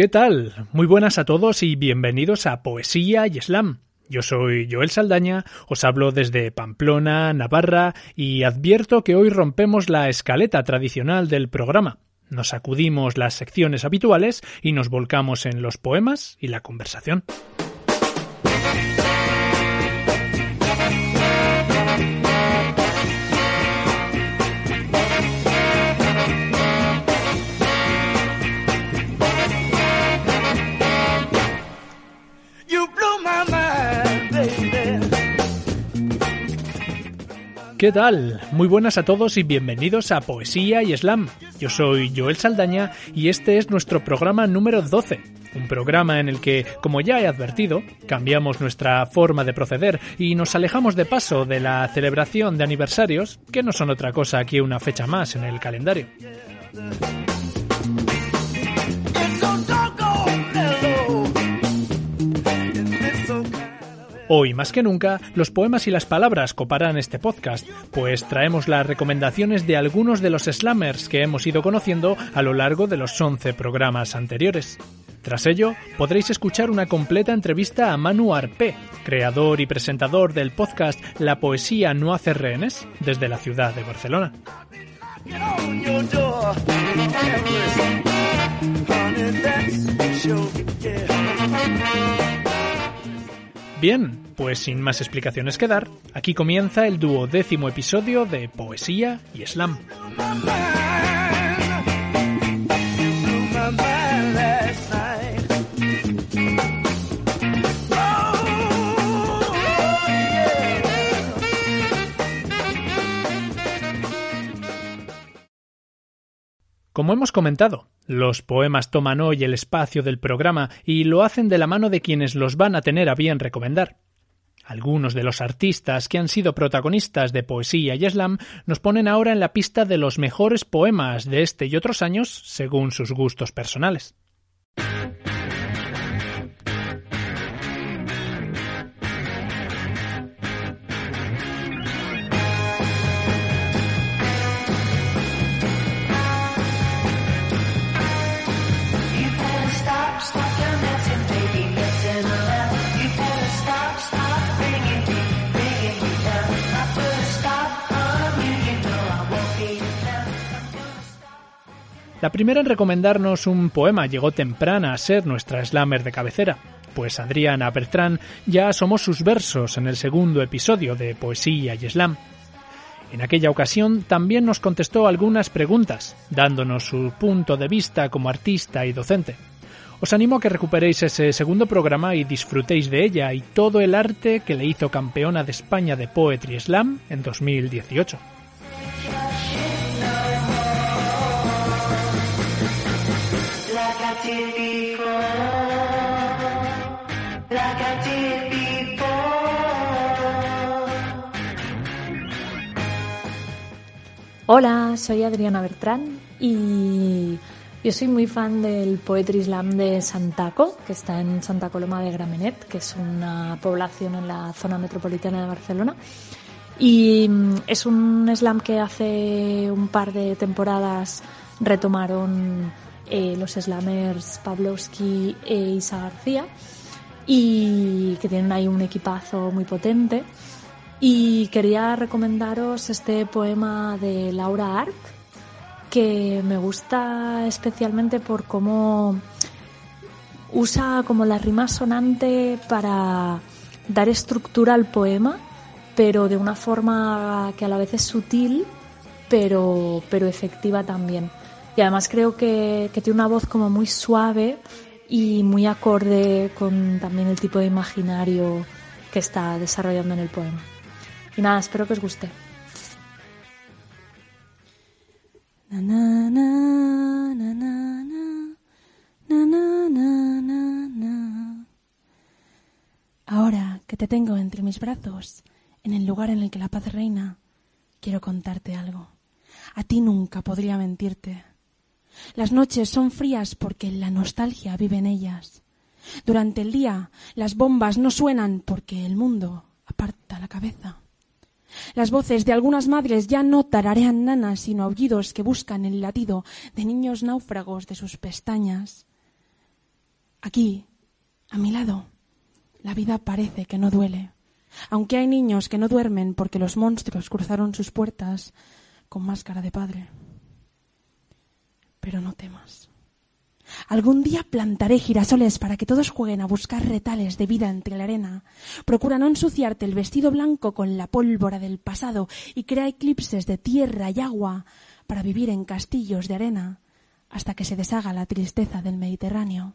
¿Qué tal? Muy buenas a todos y bienvenidos a Poesía y Slam. Yo soy Joel Saldaña, os hablo desde Pamplona, Navarra, y advierto que hoy rompemos la escaleta tradicional del programa. Nos acudimos las secciones habituales y nos volcamos en los poemas y la conversación. ¿Qué tal? Muy buenas a todos y bienvenidos a Poesía y Slam. Yo soy Joel Saldaña y este es nuestro programa número 12. Un programa en el que, como ya he advertido, cambiamos nuestra forma de proceder y nos alejamos de paso de la celebración de aniversarios, que no son otra cosa que una fecha más en el calendario. Hoy más que nunca, los poemas y las palabras coparán este podcast, pues traemos las recomendaciones de algunos de los slammers que hemos ido conociendo a lo largo de los 11 programas anteriores. Tras ello, podréis escuchar una completa entrevista a Manu Arpe, creador y presentador del podcast La poesía no hace rehenes, desde la ciudad de Barcelona. Bien, pues sin más explicaciones que dar, aquí comienza el duodécimo episodio de Poesía y Slam. Como hemos comentado, los poemas toman hoy el espacio del programa y lo hacen de la mano de quienes los van a tener a bien recomendar. Algunos de los artistas que han sido protagonistas de poesía y slam nos ponen ahora en la pista de los mejores poemas de este y otros años según sus gustos personales. La primera en recomendarnos un poema llegó temprana a ser nuestra slammer de cabecera, pues Adriana Bertrán ya asomó sus versos en el segundo episodio de Poesía y Slam. En aquella ocasión también nos contestó algunas preguntas, dándonos su punto de vista como artista y docente. Os animo a que recuperéis ese segundo programa y disfrutéis de ella y todo el arte que le hizo campeona de España de Poetry Slam en 2018. Hola, soy Adriana Bertrán y yo soy muy fan del Poetry Slam de Santaco, que está en Santa Coloma de Gramenet, que es una población en la zona metropolitana de Barcelona. Y mm, es un slam que hace un par de temporadas retomaron eh, los slammers Pavlovsky e Isa García y que tienen ahí un equipazo muy potente. Y quería recomendaros este poema de Laura Art, que me gusta especialmente por cómo usa como la rima sonante para dar estructura al poema, pero de una forma que a la vez es sutil, pero, pero efectiva también. Y además creo que, que tiene una voz como muy suave y muy acorde con también el tipo de imaginario que está desarrollando en el poema. Y nada, espero que os guste. Ahora que te tengo entre mis brazos, en el lugar en el que la paz reina, quiero contarte algo. A ti nunca podría mentirte. Las noches son frías porque la nostalgia vive en ellas. Durante el día las bombas no suenan porque el mundo aparta la cabeza. Las voces de algunas madres ya no tararean nanas, sino aullidos que buscan el latido de niños náufragos de sus pestañas. Aquí, a mi lado, la vida parece que no duele, aunque hay niños que no duermen porque los monstruos cruzaron sus puertas con máscara de padre. Pero no temas. Algún día plantaré girasoles para que todos jueguen a buscar retales de vida entre la arena. Procura no ensuciarte el vestido blanco con la pólvora del pasado y crea eclipses de tierra y agua para vivir en castillos de arena hasta que se deshaga la tristeza del Mediterráneo.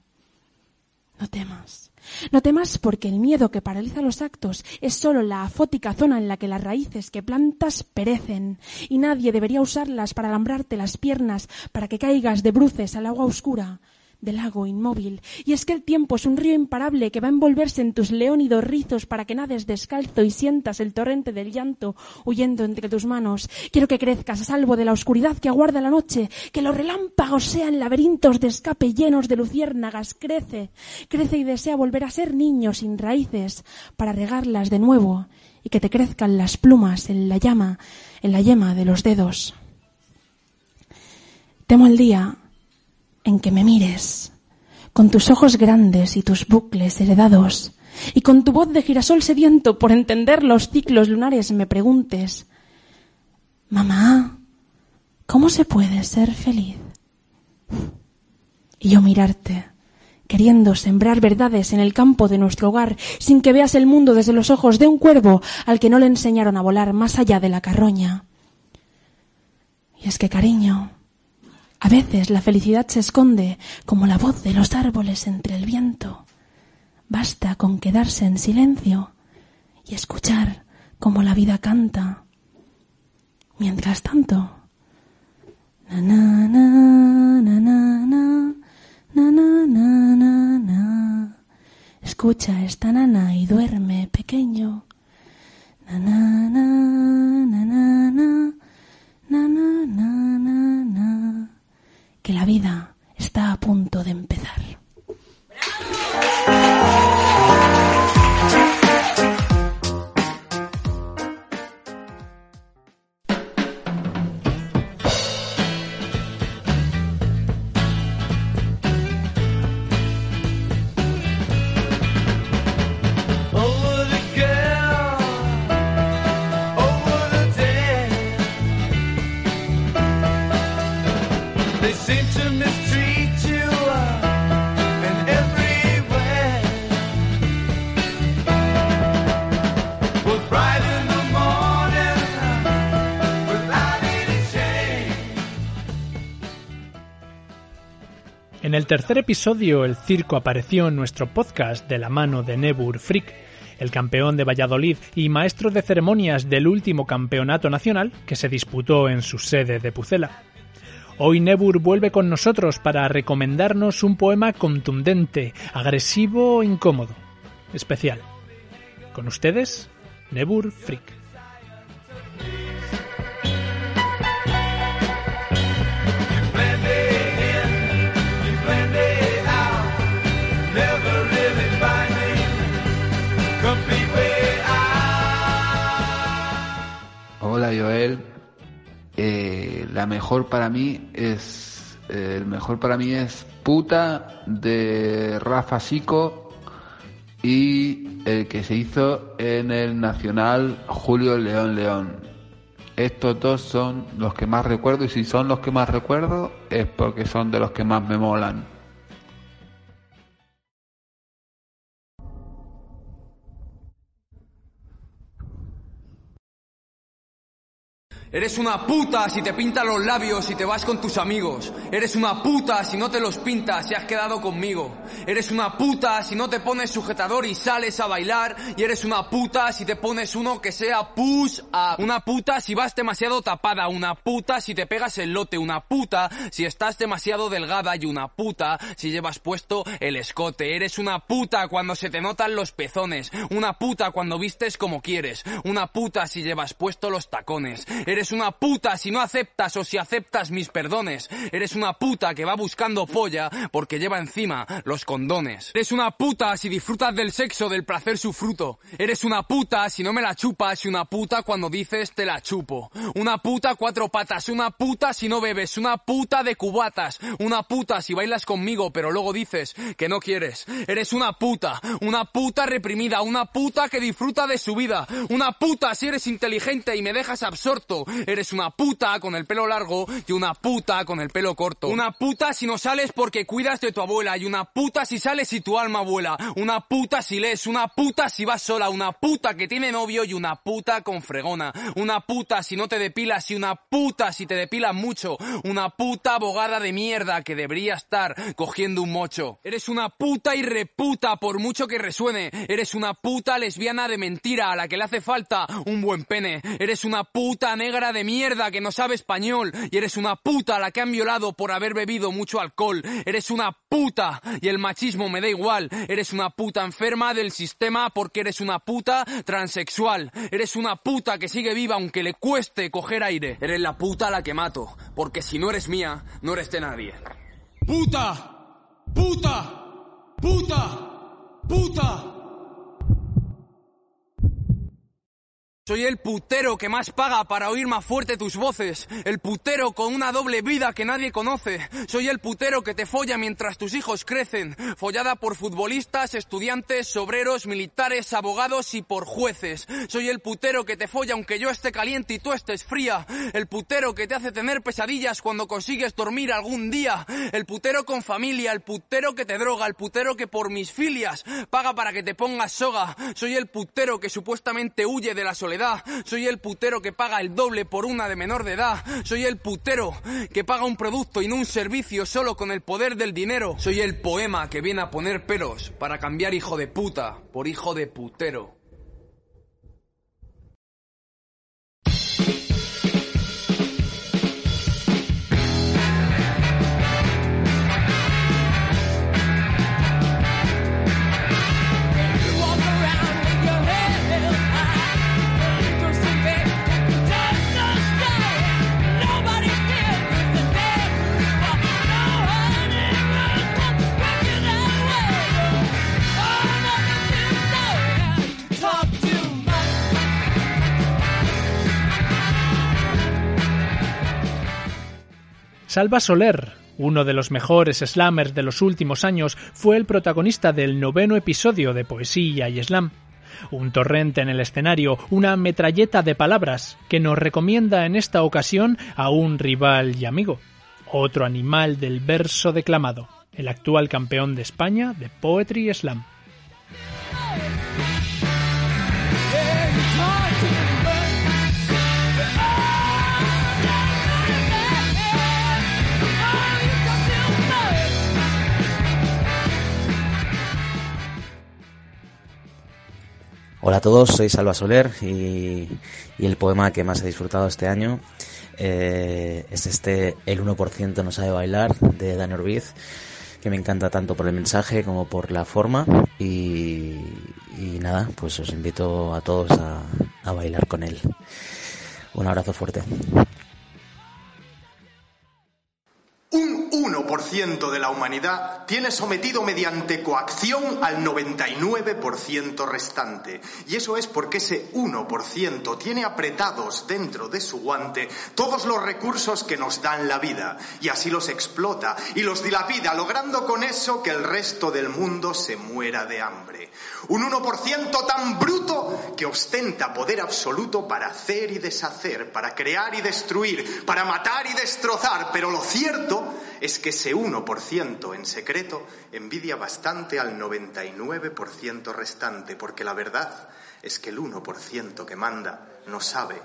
No temas. No temas porque el miedo que paraliza los actos es sólo la afótica zona en la que las raíces que plantas perecen y nadie debería usarlas para alambrarte las piernas para que caigas de bruces al agua oscura del lago inmóvil. Y es que el tiempo es un río imparable que va a envolverse en tus leónidos rizos para que nades descalzo y sientas el torrente del llanto huyendo entre tus manos. Quiero que crezcas a salvo de la oscuridad que aguarda la noche, que los relámpagos sean laberintos de escape llenos de luciérnagas. Crece, crece y desea volver a ser niño sin raíces para regarlas de nuevo y que te crezcan las plumas en la llama, en la yema de los dedos. Temo el día en que me mires, con tus ojos grandes y tus bucles heredados, y con tu voz de girasol sediento por entender los ciclos lunares me preguntes, Mamá, ¿cómo se puede ser feliz? Y yo mirarte, queriendo sembrar verdades en el campo de nuestro hogar, sin que veas el mundo desde los ojos de un cuervo al que no le enseñaron a volar más allá de la carroña. Y es que, cariño, a veces la felicidad se esconde como la voz de los árboles entre el viento. Basta con quedarse en silencio y escuchar como la vida canta. Mientras tanto, na na na na na na na na na escucha esta nana y duerme pequeño. Na na na na na vida En el tercer episodio, el circo apareció en nuestro podcast de la mano de Nebur Frick, el campeón de Valladolid y maestro de ceremonias del último campeonato nacional que se disputó en su sede de Pucela. Hoy Nebur vuelve con nosotros para recomendarnos un poema contundente, agresivo, incómodo, especial. Con ustedes, Nebur Frick. Hola Joel, Eh, la mejor para mí es eh, el mejor para mí es puta de Rafa Sico y el que se hizo en el Nacional Julio León León. Estos dos son los que más recuerdo y si son los que más recuerdo es porque son de los que más me molan. Eres una puta si te pintas los labios y te vas con tus amigos. Eres una puta si no te los pintas y has quedado conmigo. Eres una puta si no te pones sujetador y sales a bailar. Y eres una puta si te pones uno que sea push up. Una puta si vas demasiado tapada. Una puta si te pegas el lote. Una puta si estás demasiado delgada. Y una puta si llevas puesto el escote. Eres una puta cuando se te notan los pezones. Una puta cuando vistes como quieres. Una puta si llevas puesto los tacones. Eres Eres una puta si no aceptas o si aceptas mis perdones. Eres una puta que va buscando polla porque lleva encima los condones. Eres una puta si disfrutas del sexo, del placer su fruto. Eres una puta si no me la chupas y una puta cuando dices te la chupo. Una puta cuatro patas, una puta si no bebes, una puta de cubatas. Una puta si bailas conmigo pero luego dices que no quieres. Eres una puta, una puta reprimida, una puta que disfruta de su vida. Una puta si eres inteligente y me dejas absorto. Eres una puta con el pelo largo y una puta con el pelo corto. Una puta si no sales porque cuidas de tu abuela y una puta si sales y tu alma vuela. Una puta si lees, una puta si vas sola, una puta que tiene novio y una puta con fregona. Una puta si no te depilas y una puta si te depilas mucho. Una puta abogada de mierda que debería estar cogiendo un mocho. Eres una puta y reputa por mucho que resuene. Eres una puta lesbiana de mentira a la que le hace falta un buen pene. Eres una puta negra de mierda que no sabe español. Y eres una puta la que han violado por haber bebido mucho alcohol. Eres una puta y el machismo me da igual. Eres una puta enferma del sistema porque eres una puta transexual. Eres una puta que sigue viva aunque le cueste coger aire. Eres la puta a la que mato, porque si no eres mía, no eres de nadie. ¡Puta! ¡Puta! ¡Puta! ¡Puta! Soy el putero que más paga para oír más fuerte tus voces. El putero con una doble vida que nadie conoce. Soy el putero que te folla mientras tus hijos crecen. Follada por futbolistas, estudiantes, obreros, militares, abogados y por jueces. Soy el putero que te folla aunque yo esté caliente y tú estés fría. El putero que te hace tener pesadillas cuando consigues dormir algún día. El putero con familia, el putero que te droga, el putero que por mis filias paga para que te pongas soga. Soy el putero que supuestamente huye de la soledad. Soy el putero que paga el doble por una de menor de edad. Soy el putero que paga un producto y no un servicio solo con el poder del dinero. Soy el poema que viene a poner pelos para cambiar hijo de puta por hijo de putero. Salva Soler, uno de los mejores slammers de los últimos años, fue el protagonista del noveno episodio de Poesía y Slam. Un torrente en el escenario, una metralleta de palabras que nos recomienda en esta ocasión a un rival y amigo, otro animal del verso declamado, el actual campeón de España de Poetry Slam. Hola a todos, soy Salva Soler y, y el poema que más he disfrutado este año eh, es este El 1% no sabe bailar de Dani Orbiz, que me encanta tanto por el mensaje como por la forma y, nada, pues os invito a todos a bailar con él. Un abrazo fuerte. Un 1% de la humanidad tiene sometido mediante coacción al 99% restante. Y eso es porque ese 1% tiene apretados dentro de su guante todos los recursos que nos dan la vida. Y así los explota y los dilapida, logrando con eso que el resto del mundo se muera de hambre. Un 1% tan bruto que ostenta poder absoluto para hacer y deshacer, para crear y destruir, para matar y destrozar. Pero lo cierto es que ese 1% en secreto envidia bastante al 99% restante, porque la verdad es que el 1% que manda no sabe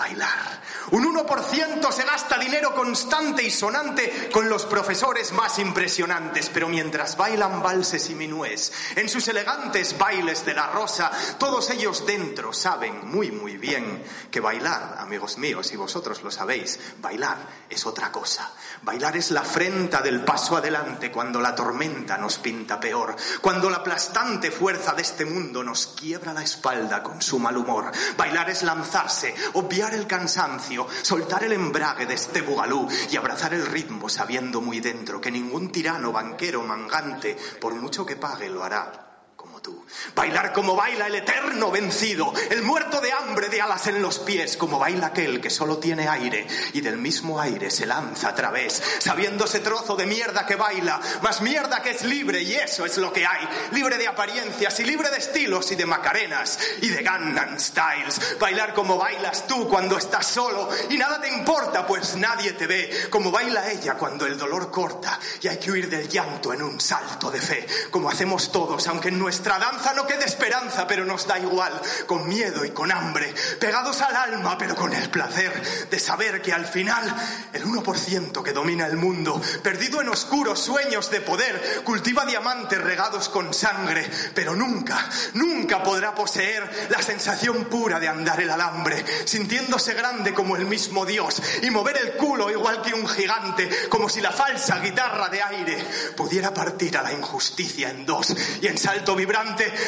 bailar. Un 1% se gasta dinero constante y sonante con los profesores más impresionantes, pero mientras bailan valses y minués, en sus elegantes bailes de la rosa, todos ellos dentro saben muy muy bien que bailar, amigos míos, y vosotros lo sabéis, bailar es otra cosa. Bailar es la afrenta del paso adelante cuando la tormenta nos pinta peor, cuando la aplastante fuerza de este mundo nos quiebra la espalda con su mal humor. Bailar es lanzarse, obviar el cansancio, soltar el embrague de este bugalú y abrazar el ritmo sabiendo muy dentro que ningún tirano, banquero, mangante, por mucho que pague, lo hará Bailar como baila el eterno vencido, el muerto de hambre de alas en los pies, como baila aquel que solo tiene aire y del mismo aire se lanza a través, sabiendo ese trozo de mierda que baila, más mierda que es libre y eso es lo que hay, libre de apariencias y libre de estilos y de macarenas y de Gangnam Styles. Bailar como bailas tú cuando estás solo y nada te importa pues nadie te ve, como baila ella cuando el dolor corta y hay que huir del llanto en un salto de fe, como hacemos todos, aunque en nuestra danza no quede esperanza, pero nos da igual, con miedo y con hambre, pegados al alma, pero con el placer de saber que al final el 1% que domina el mundo, perdido en oscuros sueños de poder, cultiva diamantes regados con sangre, pero nunca, nunca podrá poseer la sensación pura de andar el alambre, sintiéndose grande como el mismo Dios y mover el culo igual que un gigante, como si la falsa guitarra de aire pudiera partir a la injusticia en dos y en salto vibrante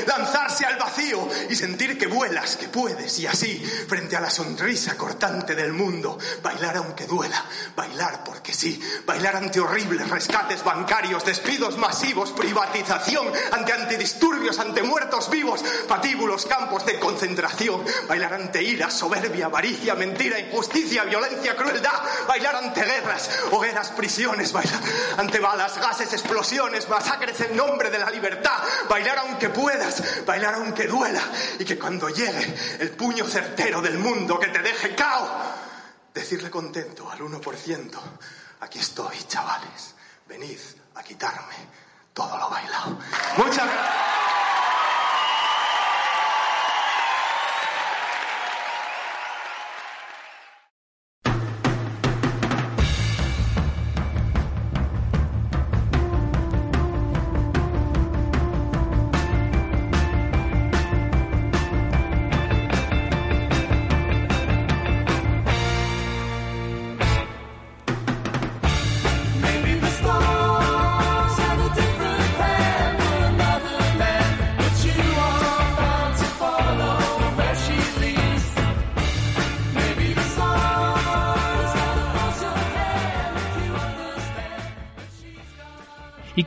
lanzarse al vacío y sentir que vuelas, que puedes. Y así, frente a la sonrisa cortante del mundo, bailar aunque duela, bailar porque sí, bailar ante horribles rescates bancarios, despidos masivos, privatización, ante antidisturbios, ante muertos vivos, patíbulos, campos de concentración, bailar ante ira, soberbia, avaricia, mentira, injusticia, violencia, crueldad, bailar ante guerras, hogueras, prisiones, bailar ante balas, gases, explosiones, masacres en nombre de la libertad, bailar aunque puedas, bailar aunque duela, y que cuando llegue el puño certero del mundo que te deje cao, decirle contento al 1%, aquí estoy, chavales, venid a quitarme todo lo bailado. Muchas gracias.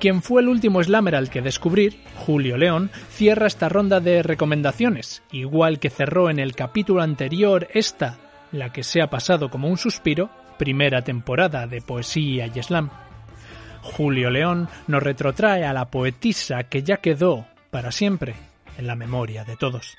Quien fue el último slammer al que descubrir, Julio León, cierra esta ronda de recomendaciones, igual que cerró en el capítulo anterior esta, la que se ha pasado como un suspiro, primera temporada de Poesía y Slam. Julio León nos retrotrae a la poetisa que ya quedó, para siempre, en la memoria de todos.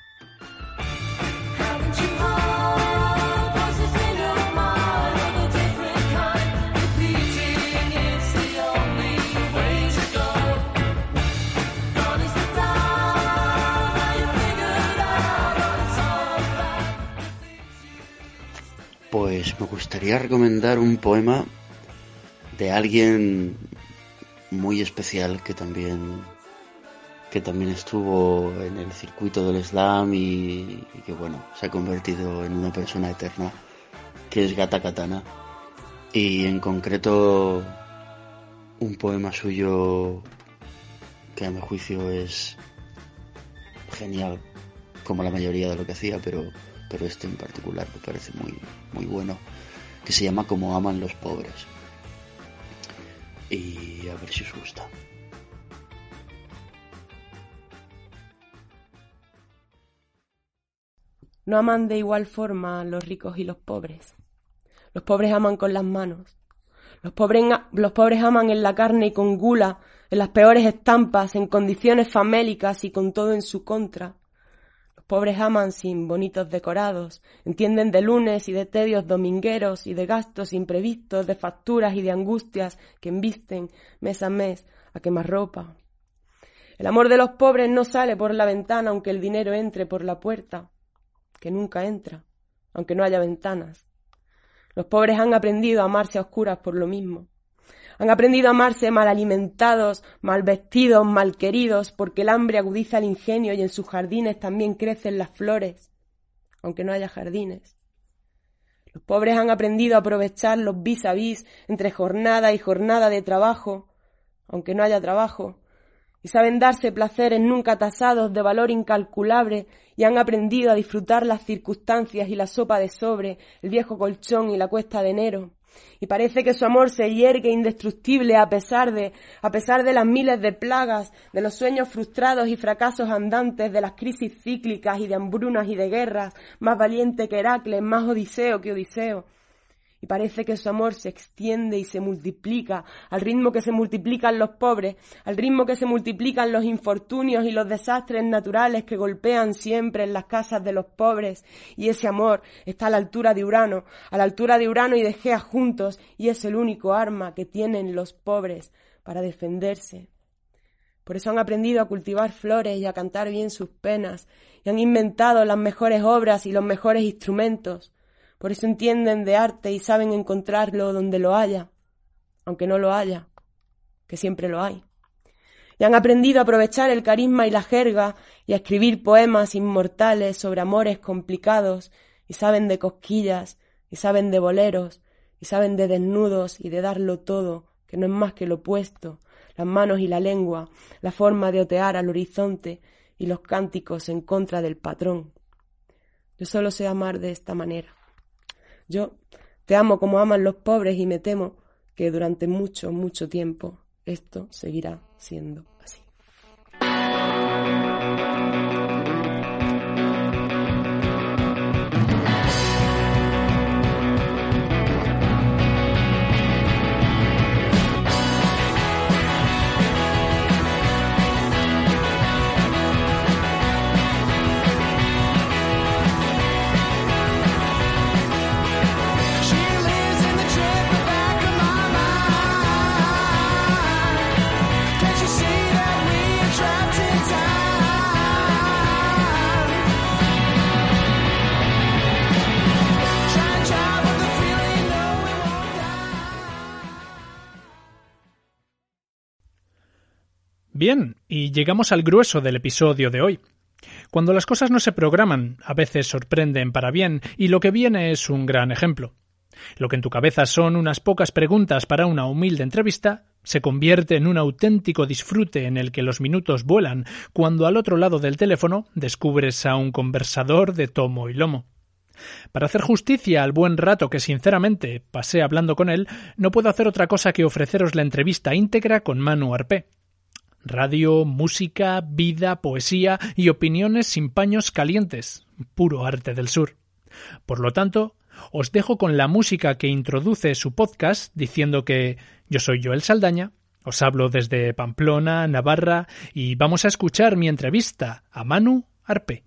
Pues me gustaría recomendar un poema de alguien muy especial que también que también estuvo en el circuito del slam y, y que bueno se ha convertido en una persona eterna que es Gata Katana. Y en concreto un poema suyo que a mi juicio es genial como la mayoría de lo que hacía pero pero este en particular me parece muy muy bueno que se llama Como aman los pobres y a ver si os gusta. No aman de igual forma los ricos y los pobres. Los pobres aman con las manos. Los pobres, los pobres aman en la carne y con gula, en las peores estampas, en condiciones famélicas y con todo en su contra. Pobres aman sin bonitos decorados, entienden de lunes y de tedios domingueros y de gastos imprevistos, de facturas y de angustias que embisten mes a mes a quemar ropa. El amor de los pobres no sale por la ventana aunque el dinero entre por la puerta, que nunca entra, aunque no haya ventanas. Los pobres han aprendido a amarse a oscuras por lo mismo. Han aprendido a amarse mal alimentados, mal vestidos, mal queridos, porque el hambre agudiza el ingenio y en sus jardines también crecen las flores, aunque no haya jardines. Los pobres han aprendido a aprovechar los vis a vis entre jornada y jornada de trabajo, aunque no haya trabajo, y saben darse placeres nunca tasados de valor incalculable y han aprendido a disfrutar las circunstancias y la sopa de sobre, el viejo colchón y la cuesta de enero. Y parece que su amor se hiergue indestructible a pesar de, a pesar de las miles de plagas, de los sueños frustrados y fracasos andantes, de las crisis cíclicas y de hambrunas y de guerras, más valiente que Heracles, más Odiseo que Odiseo. Y parece que su amor se extiende y se multiplica al ritmo que se multiplican los pobres, al ritmo que se multiplican los infortunios y los desastres naturales que golpean siempre en las casas de los pobres. Y ese amor está a la altura de Urano, a la altura de Urano y de Gea juntos, y es el único arma que tienen los pobres para defenderse. Por eso han aprendido a cultivar flores y a cantar bien sus penas, y han inventado las mejores obras y los mejores instrumentos. Por eso entienden de arte y saben encontrarlo donde lo haya, aunque no lo haya, que siempre lo hay. Y han aprendido a aprovechar el carisma y la jerga y a escribir poemas inmortales sobre amores complicados y saben de cosquillas y saben de boleros y saben de desnudos y de darlo todo, que no es más que lo opuesto, las manos y la lengua, la forma de otear al horizonte y los cánticos en contra del patrón. Yo solo sé amar de esta manera. Yo te amo como aman los pobres y me temo que durante mucho, mucho tiempo esto seguirá siendo Bien, y llegamos al grueso del episodio de hoy. Cuando las cosas no se programan, a veces sorprenden para bien, y lo que viene es un gran ejemplo. Lo que en tu cabeza son unas pocas preguntas para una humilde entrevista, se convierte en un auténtico disfrute en el que los minutos vuelan cuando al otro lado del teléfono descubres a un conversador de tomo y lomo. Para hacer justicia al buen rato que sinceramente pasé hablando con él, no puedo hacer otra cosa que ofreceros la entrevista íntegra con Manu Arpé. Radio, música, vida, poesía y opiniones sin paños calientes, puro arte del sur. Por lo tanto, os dejo con la música que introduce su podcast diciendo que yo soy Joel Saldaña, os hablo desde Pamplona, Navarra, y vamos a escuchar mi entrevista a Manu Arpe.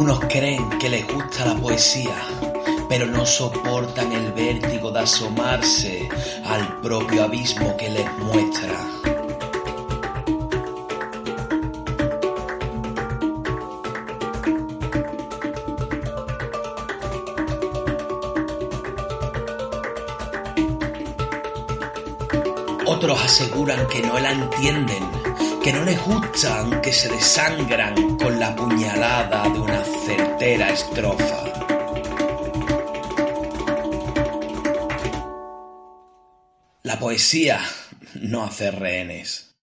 Unos creen que les gusta la poesía, pero no soportan el vértigo de asomarse al propio abismo que les muestra. Otros aseguran que no la entienden, que no les gustan, que se desangran con la puñalada de una certera estrofa. La poesía no hace rehenes.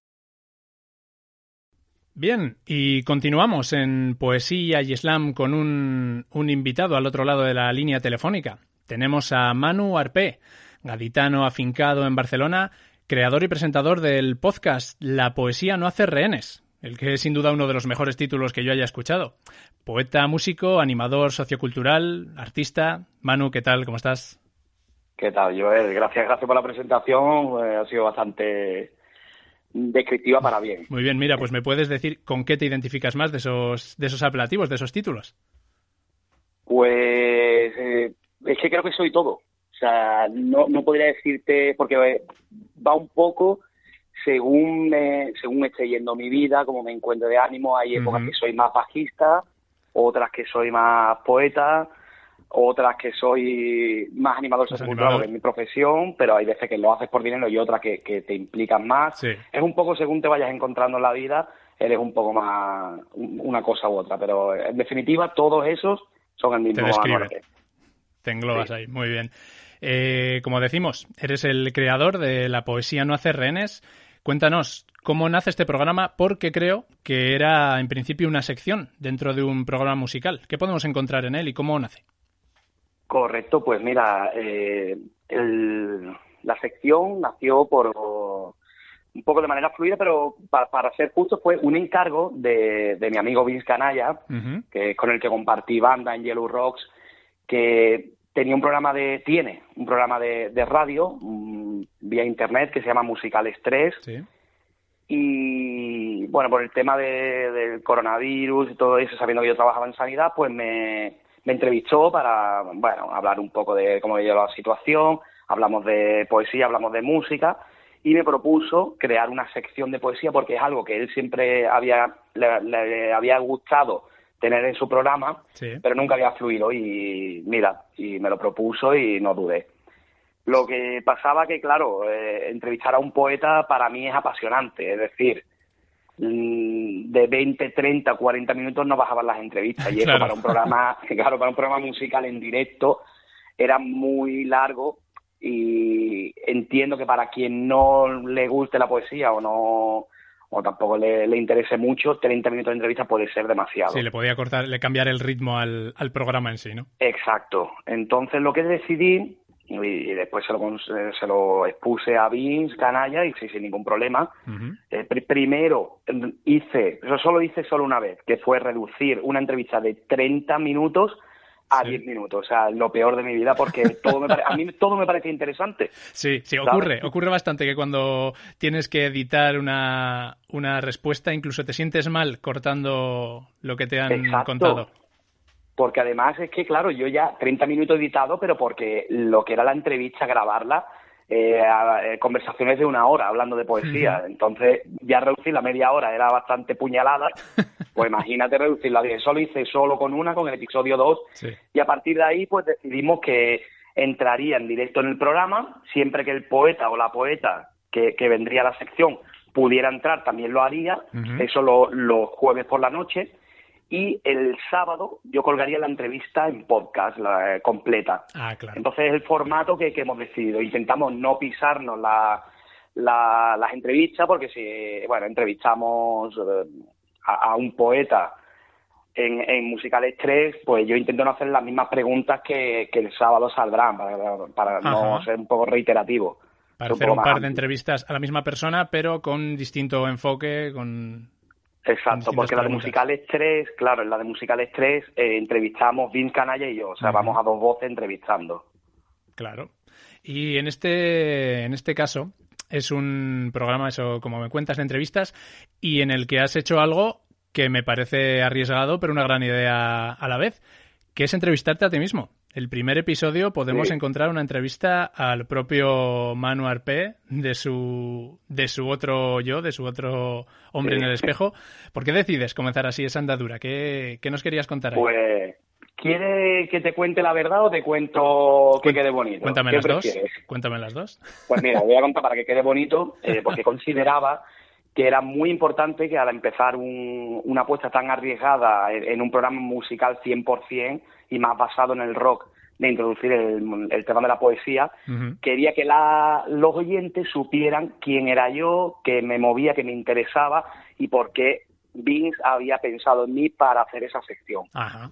Bien, y continuamos en Poesía y Slam con un, un invitado al otro lado de la línea telefónica. Tenemos a Manu Arpé, gaditano afincado en Barcelona, creador y presentador del podcast La poesía no hace rehenes, el que es sin duda uno de los mejores títulos que yo haya escuchado. Poeta, músico, animador sociocultural, artista. Manu, ¿qué tal? ¿Cómo estás? ¿Qué tal, Joel? Gracias, gracias por la presentación. eh, ha sido bastante descriptiva para bien. Muy bien, mira, pues me puedes decir con qué te identificas más de esos, de esos apelativos, de esos títulos. Pues eh, es que creo que soy todo. O sea, no, no podría decirte, porque va un poco según me, según esté yendo mi vida, como me encuentro de ánimo. Hay épocas que soy más bajista, otras que soy más poeta, otras que soy más animador porque es mi profesión, pero hay veces que lo haces por dinero y otras que, que te implican más. Sí. Es un poco según te vayas encontrando en la vida, eres un poco más un- una cosa u otra. Pero en definitiva, todos esos son el Te mismo. Anuar. Te englobas ahí, muy bien. Eh, como decimos, eres el creador de la poesía No hace rehenes. Cuéntanos cómo nace este programa, porque creo que era en principio una sección dentro de un programa musical. ¿Qué podemos encontrar en él y cómo nace? Correcto, pues mira, eh, el- la sección nació por un poco de manera fluida, pero pa- para ser justo fue un encargo de, de mi amigo Vince Canalla, que es con el que compartí banda en Yellow Rocks, que tenía un programa de, tiene un programa de, de radio mm, vía internet que se llama Musical Estrés. Y bueno, por el tema de- del coronavirus y todo eso, sabiendo que yo trabajaba en sanidad, pues me, me entrevistó para, bueno, hablar un poco de cómo veía la situación, hablamos de poesía, hablamos de música, y me propuso crear una sección de poesía porque es algo que él siempre había, le, le había gustado tener en su programa, pero nunca había fluido y mira, y me lo propuso y no dudé. Lo que pasaba que, claro, eh, entrevistar a un poeta para mí es apasionante, es decir, mm, de 20, 30, 40 minutos no bajaban las entrevistas y eso Claro. para un programa, claro, para un programa musical en directo era muy largo y entiendo que para quien no le guste la poesía o no o tampoco le, le interese mucho, 30 minutos de entrevista puede ser demasiado. Sí, le podía cortar, le cambiar el ritmo al, al programa en sí, ¿no? Exacto. Entonces lo que decidí, y, y después se lo, eh, se lo expuse a Vince, Canalla, y sí, sin ningún problema. Eh, pri- primero hice, eso solo hice solo una vez, que fue reducir una entrevista de 30 minutos a 10 minutos. O sea, lo peor de mi vida, porque todo me pare- a mí todo me parece interesante. Sí, sí, ¿Sabes? ocurre, ocurre bastante que cuando tienes que editar una, una respuesta, incluso te sientes mal cortando lo que te han Exacto. contado. Porque además es que, claro, yo ya 30 minutos editado, pero porque lo que era la entrevista, grabarla, eh, a- eh, conversaciones de una hora hablando de poesía. Entonces, ya reducir la media hora era bastante puñalada. Pues imagínate reducirla a 10. Solo hice solo con una, con el episodio 2. Y a partir de ahí, pues decidimos que entraría en directo en el programa, siempre que el poeta o la poeta que, que vendría a la sección pudiera entrar, también lo haría. Ujú. Eso lo- los jueves por la noche. Y el sábado yo colgaría la entrevista en podcast la, eh, completa. Ah, claro. Entonces es el formato que, que hemos decidido. Intentamos no pisarnos la, la- las entrevistas porque si, bueno, entrevistamos eh, a, a un poeta en, en Musicales 3, pues yo intento no hacer las mismas preguntas que, que el sábado saldrán para, para no ser un poco reiterativo. Para hacer un par de entrevistas a la misma persona, pero con distinto enfoque, con... Exacto, porque la de. Musicales 3, claro, en la de Musicales 3 eh, entrevistamos Vince Canalla y yo, o sea, vamos a dos voces entrevistando. Claro. Y en este, en este caso, es un programa, eso, como me cuentas, de entrevistas, y en el que has hecho algo que me parece arriesgado, pero una gran idea a la vez, que es entrevistarte a ti mismo. El primer episodio podemos Sí. encontrar una entrevista al propio Manu Arpé de su, de su otro yo, de su otro hombre Sí. en el espejo. ¿Por qué decides comenzar así esa andadura? ¿Qué, qué nos querías contar ahí? Pues, ¿quiere que te cuente la verdad o te cuento que quede bonito? Cuéntame ¿Qué las dos. Cuéntame las dos. Pues mira, voy a contar para que quede bonito, eh, porque consideraba que era muy importante que al empezar un- una apuesta tan arriesgada en, en un programa musical 100% y más basado en el rock, de introducir el, el tema de la poesía, quería que la- los oyentes supieran quién era yo, que me movía, que me interesaba y por qué Vince había pensado en mí para hacer esa sección. Ajá.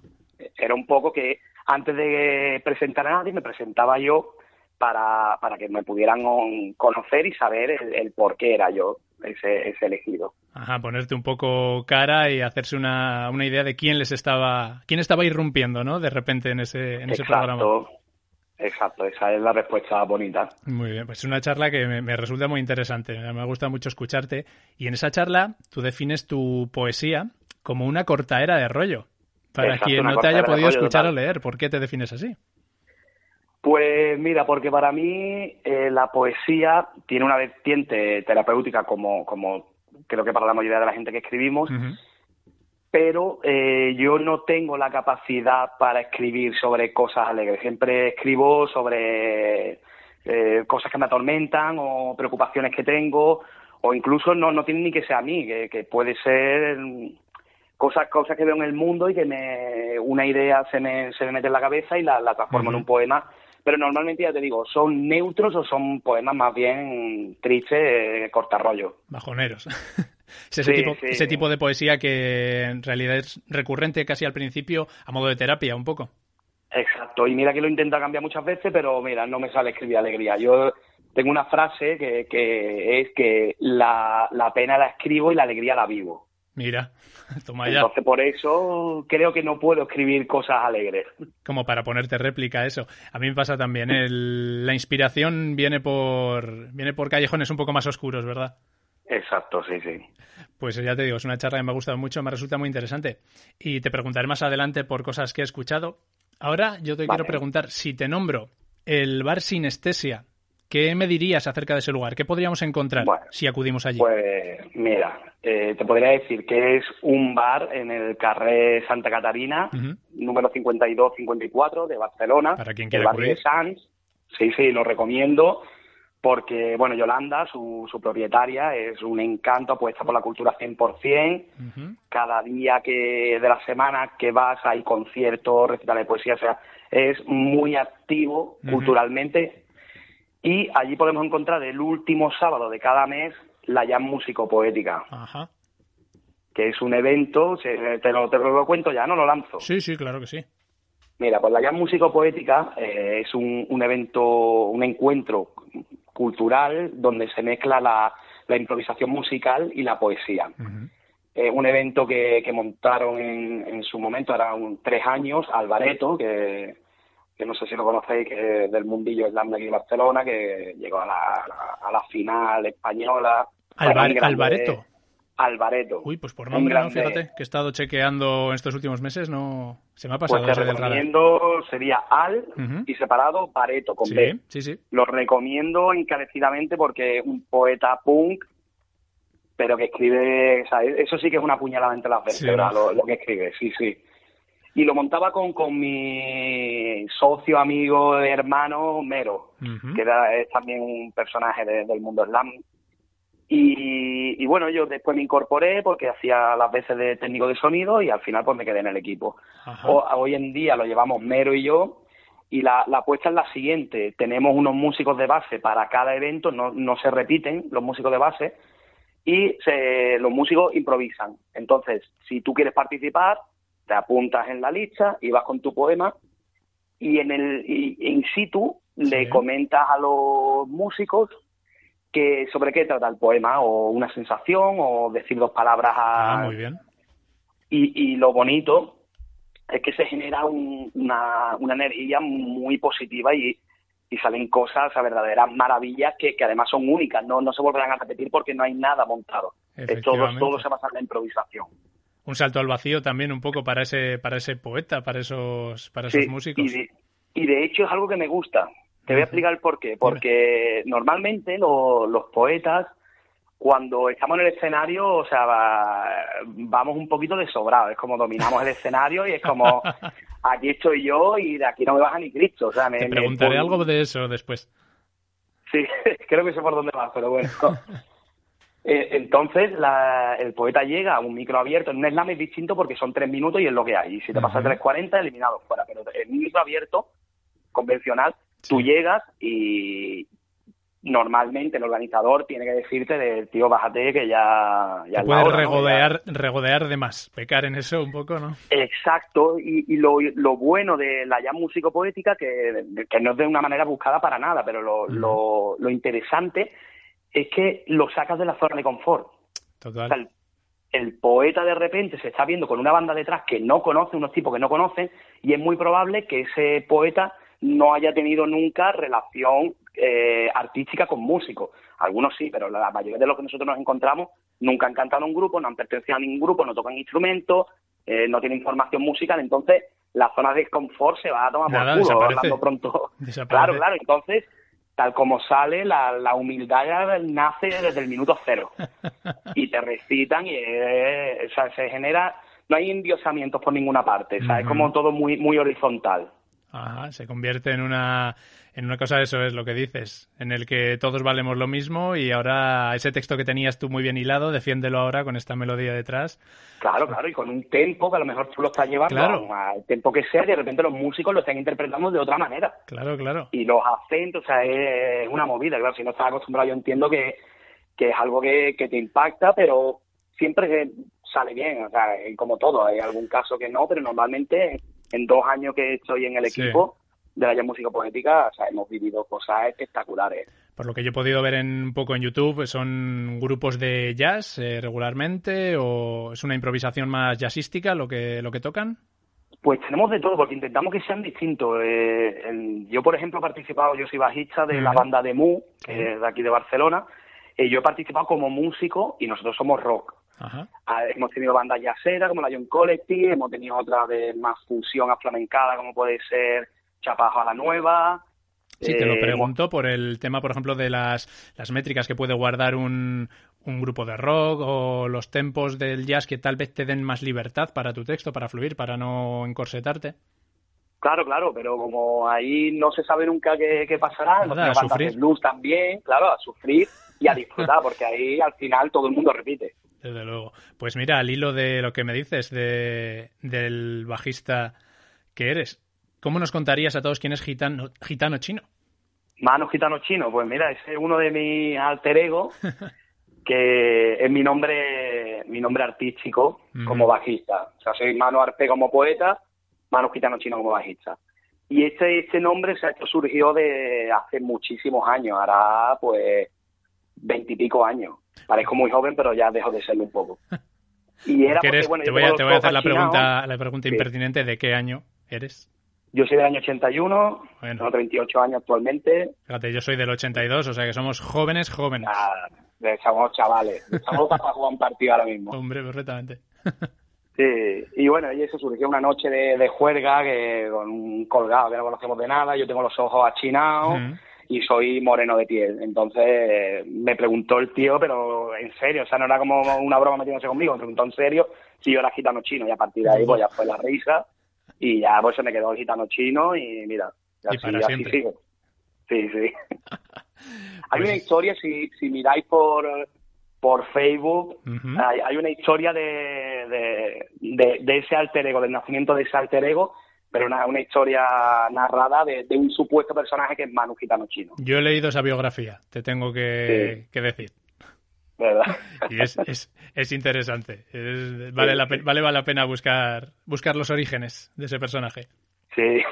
Era un poco que antes de presentar a nadie me presentaba yo para, para que me pudieran on- conocer y saber el, el por qué era yo ese, ese elegido. Ajá, ponerte un poco cara y hacerse una, una idea de quién les estaba, quién estaba irrumpiendo, ¿no? De repente en ese, en ese programa. Exacto, esa es la respuesta bonita. Muy bien, pues es una charla que me, me resulta muy interesante. Me gusta mucho escucharte. Y en esa charla tú defines tu poesía como una cortaera de rollo. Para Exacto, quien no te haya podido escuchar total. o leer, ¿por qué te defines así? Pues mira, porque para mí eh, la poesía tiene una vertiente terapéutica como, como creo que para la mayoría de la gente que escribimos, pero eh, yo no tengo la capacidad para escribir sobre cosas alegres. Siempre escribo sobre eh, cosas que me atormentan o preocupaciones que tengo o incluso no, no tiene ni que ser a mí, que, que puede ser mm, cosas, cosas que veo en el mundo y que me, una idea se me, se me mete en la cabeza y la, la transformo en un poema. Pero normalmente, ya te digo, son neutros o son poemas más bien tristes, eh, cortarrollos. Bajoneros. es ese, Sí, tipo, sí. ese tipo de poesía que en realidad es recurrente casi al principio a modo de terapia, un poco. Exacto, y mira que lo intenta cambiar muchas veces, pero mira, no me sale escribir alegría. Yo tengo una frase que, que es que la, la pena la escribo y la alegría la vivo. Mira, toma ya. Entonces por eso creo que no puedo escribir cosas alegres. Como para ponerte réplica a eso. A mí me pasa también. el- la inspiración viene por, viene por callejones un poco más oscuros, ¿verdad? Exacto, sí, sí. Pues ya te digo, es una charla que me ha gustado mucho, me resulta muy interesante. Y te preguntaré más adelante por cosas que he escuchado. Ahora yo te Vale. quiero preguntar, si te nombro el bar Sinestesia, ¿qué me dirías acerca de ese lugar? ¿Qué podríamos encontrar si acudimos allí? Pues mira, eh, te podría decir que es un bar en el carré Santa Catarina, Ujú. número 52-54 de Barcelona, Para quien quiera acudir. Sí, sí, lo recomiendo porque, bueno, Yolanda, su, su propietaria, es un encanto, apuesta por la cultura 100%. Cada día que de la semana que vas hay conciertos, recitales de poesía, o sea, es muy activo culturalmente. Y allí podemos encontrar el último sábado de cada mes la Jam Músico Poética, Ajá. que es un evento, te lo, te lo cuento ya, no lo lanzo. Sí, sí, claro que sí. Mira, pues la Jam Músico Poética eh, es un, un evento, un encuentro cultural donde se mezcla la, la improvisación musical y la poesía. Eh, un evento que, que montaron en, en su momento, era un, tres años, Alvareto, que, que no sé si lo conocéis, que es del mundillo de aquí de Barcelona, que llegó a la, a la- final española. Alvar- grande- Alvareto. Alvareto. Uy, pues por nombre, ¿no? grande- Fíjate, que he estado chequeando en estos últimos meses, no se me ha Pues pasado te del radar. recomiendo, sería Al y separado Bareto, con Sí, B. sí, sí. Lo recomiendo encarecidamente porque es un poeta punk, pero que escribe, o sea, eso sí que es una puñalada entre las vértebras, lo que escribe, sí, sí. Y lo montaba con, con mi socio, amigo, hermano, Mero, que era, es también un personaje de- del mundo slam. Y, y bueno, yo después me incorporé porque hacía las veces de técnico de sonido y al final pues me quedé en el equipo. O- hoy en día lo llevamos Mero y yo y la, la apuesta es la siguiente. Tenemos unos músicos de base para cada evento, no, no se repiten los músicos de base y se- los músicos improvisan. Entonces, si tú quieres participar, te apuntas en la lista y vas con tu poema y en el y in situ le comentas a los músicos que sobre qué trata el poema o una sensación o decir dos palabras a, Ah, muy bien. y, y lo bonito es que se genera un- una, una energía muy positiva y, y salen cosas, sea, verdaderas maravillas que, que además son únicas, no, no se volverán a repetir porque no hay nada montado. Es todo, todo se basa en la improvisación. Un salto al vacío también un poco para ese, para ese poeta, para esos, para esos Sí, músicos. Y de, y de hecho es algo que me gusta. Te voy a explicar el por qué. Porque normalmente lo- los poetas, cuando estamos en el escenario, o sea, va- vamos un poquito de sobrado. Es como dominamos el escenario y es como, aquí estoy yo y de aquí no me baja ni Cristo. O sea, me, Te preguntaré algo de eso después. Sí, creo que sé por dónde vas, pero bueno. Eh, Entonces, la- el poeta llega a un micro abierto. En un slam es distinto porque son tres minutos y es lo que hay. Y si te pasas Ujú. 3.40, eliminado fuera. Pero en un micro abierto, convencional, tú llegas y normalmente el organizador tiene que decirte de tío, bájate que ya, ya puedes hora, ¿no? regodear, regodear de más, pecar en eso un poco, ¿no? Exacto, y, y lo, lo bueno de la jam músico poética, que, que no es de una manera buscada para nada, pero lo, lo, lo interesante es que lo sacas de la zona de confort. Total. O sea, el, el poeta de repente se está viendo con una banda detrás que no conoce, unos tipos que no conocen, y es muy probable que ese poeta no haya tenido nunca relación eh, artística con músicos. Algunos sí, pero la mayoría de los que nosotros nos encontramos nunca han cantado en un grupo, no han pertenecido a ningún grupo, no tocan instrumentos, eh, no tienen formación musical, entonces la zona de confort se va a tomar Nada, por culo, hablando pronto. Desaparece. Claro, claro, entonces, tal como sale, la, la humildad nace desde el minuto cero. y te recitan y eh, o sea, se genera, no hay endiosamientos por ninguna parte, o sea, es como todo muy, muy horizontal. Ajá, se convierte en una, en una cosa, eso es lo que dices, en el que todos valemos lo mismo y ahora ese texto que tenías tú muy bien hilado, defiéndelo ahora con esta melodía detrás. Claro, claro, y con un tempo que a lo mejor tú lo estás llevando Claro. al tempo que sea y de repente los músicos lo están interpretando de otra manera. Claro, claro. Y los acentos, o sea, es una movida, claro, si no estás acostumbrado yo entiendo que, que es algo que, que te impacta, pero siempre sale bien, o sea, como todo, hay algún caso que no, pero normalmente en dos años que estoy en el Sí. De la Jazz Música Poética, o sea, hemos vivido cosas espectaculares. Por lo que yo he podido ver en, un poco en YouTube, son grupos de jazz eh, regularmente o es una improvisación más jazzística lo que, lo que tocan. Pues tenemos de todo, porque intentamos que sean distintos. Eh, yo, por ejemplo, he participado, yo soy bajista de la banda de Mu, que es de aquí de Barcelona. Eh, yo he participado como músico y nosotros somos rock. Ajá. Ah, hemos tenido bandas jazzeras como la John Collective, hemos tenido otra de más fusión aflamencada como puede ser Chapajo a la Nueva. Sí, te lo Eh, pregunto por el tema, por ejemplo, de las, las métricas que puede guardar un, un grupo de rock o los tempos del jazz que tal vez te den más libertad para tu texto, para fluir, para no encorsetarte. Claro, claro, pero como ahí no se sabe nunca qué, qué pasará, Nada, a sufrir. blues también, claro, a sufrir y a disfrutar, porque ahí al final todo el mundo repite. Desde luego. Pues mira, al hilo de lo que me dices de, del bajista que eres, ¿cómo nos contarías a todos quién es gitano, gitano chino? Mano Gitano Chino, pues mira, ese es uno de mis alter ego, que es mi nombre, mi nombre artístico como bajista. O sea, soy Mano Arpe como poeta, Mano Gitano Chino como bajista. Y este, este nombre, o sea, esto surgió de hace muchísimos años, hará pues veintipico años. Parezco muy joven, pero ya dejo de serlo un poco. Y era Porque porque, bueno, te voy a, te voy a hacer la pregunta, la pregunta Sí. impertinente de qué año eres. Yo soy del año 81, Bueno. tengo 38 años actualmente. Fíjate, yo soy del 82, o sea que somos jóvenes, jóvenes. Ah, somos chavales. Estamos para jugar un partido ahora mismo. Hombre, perfectamente. Sí, y bueno, y eso surgió una noche de, de juerga que con un colgado que no conocemos de nada, yo tengo los ojos achinados y soy moreno de piel. Entonces me preguntó el tío, pero en serio, o sea, no era como una broma metiéndose conmigo, me preguntó en serio si yo era gitano chino y a partir de ahí pues ya fue la risa y ya pues se me quedó el gitano chino y mira, y así, así sigo. Sí, sí. Hay Pues una historia, si, si miráis por, por Facebook, hay, hay una historia de, de, de- de ese alter ego, del nacimiento de ese alter ego, pero una, una historia narrada de, de un supuesto personaje que es Manu Gitano Chino, Yo he leído esa biografía, te tengo que, que decir. ¿Verdad? Y es, es, es interesante. Es- vale, la, pe- vale la pena buscar, buscar los orígenes de ese personaje. Sí.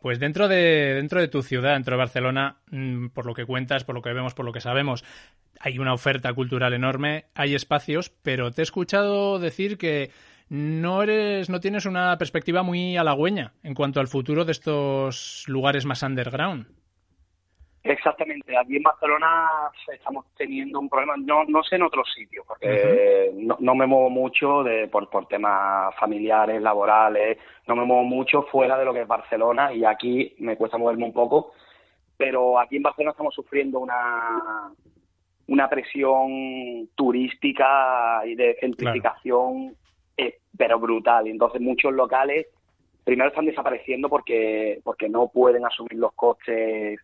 Pues dentro de, dentro de tu ciudad, dentro de Barcelona, mm, por lo que cuentas, por lo que vemos, por lo que sabemos, hay una oferta cultural enorme, hay espacios, pero te he escuchado decir que no eres, no tienes una perspectiva muy halagüeña en cuanto al futuro de estos lugares más underground. Exactamente, aquí en Barcelona estamos teniendo un problema, no, no sé en otros sitios, porque no, no me muevo mucho de, por, por temas familiares, laborales, no me muevo mucho fuera de lo que es Barcelona y aquí me cuesta moverme un poco, pero aquí en Barcelona estamos sufriendo una, una presión turística y de gentrificación, eh, pero brutal, y entonces muchos locales primero están desapareciendo porque, porque no pueden asumir los costes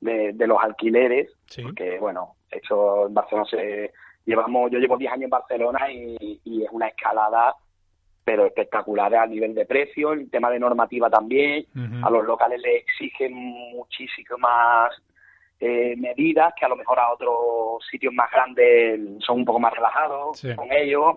de, de los alquileres, porque bueno, eso en Barcelona se llevamos, yo llevo 10 años en Barcelona y, y es una escalada pero espectacular a nivel de precio, el tema de normativa también, a los locales les exigen muchísimo más eh, medidas que a lo mejor a otros sitios más grandes son un poco más relajados Sí. con ellos.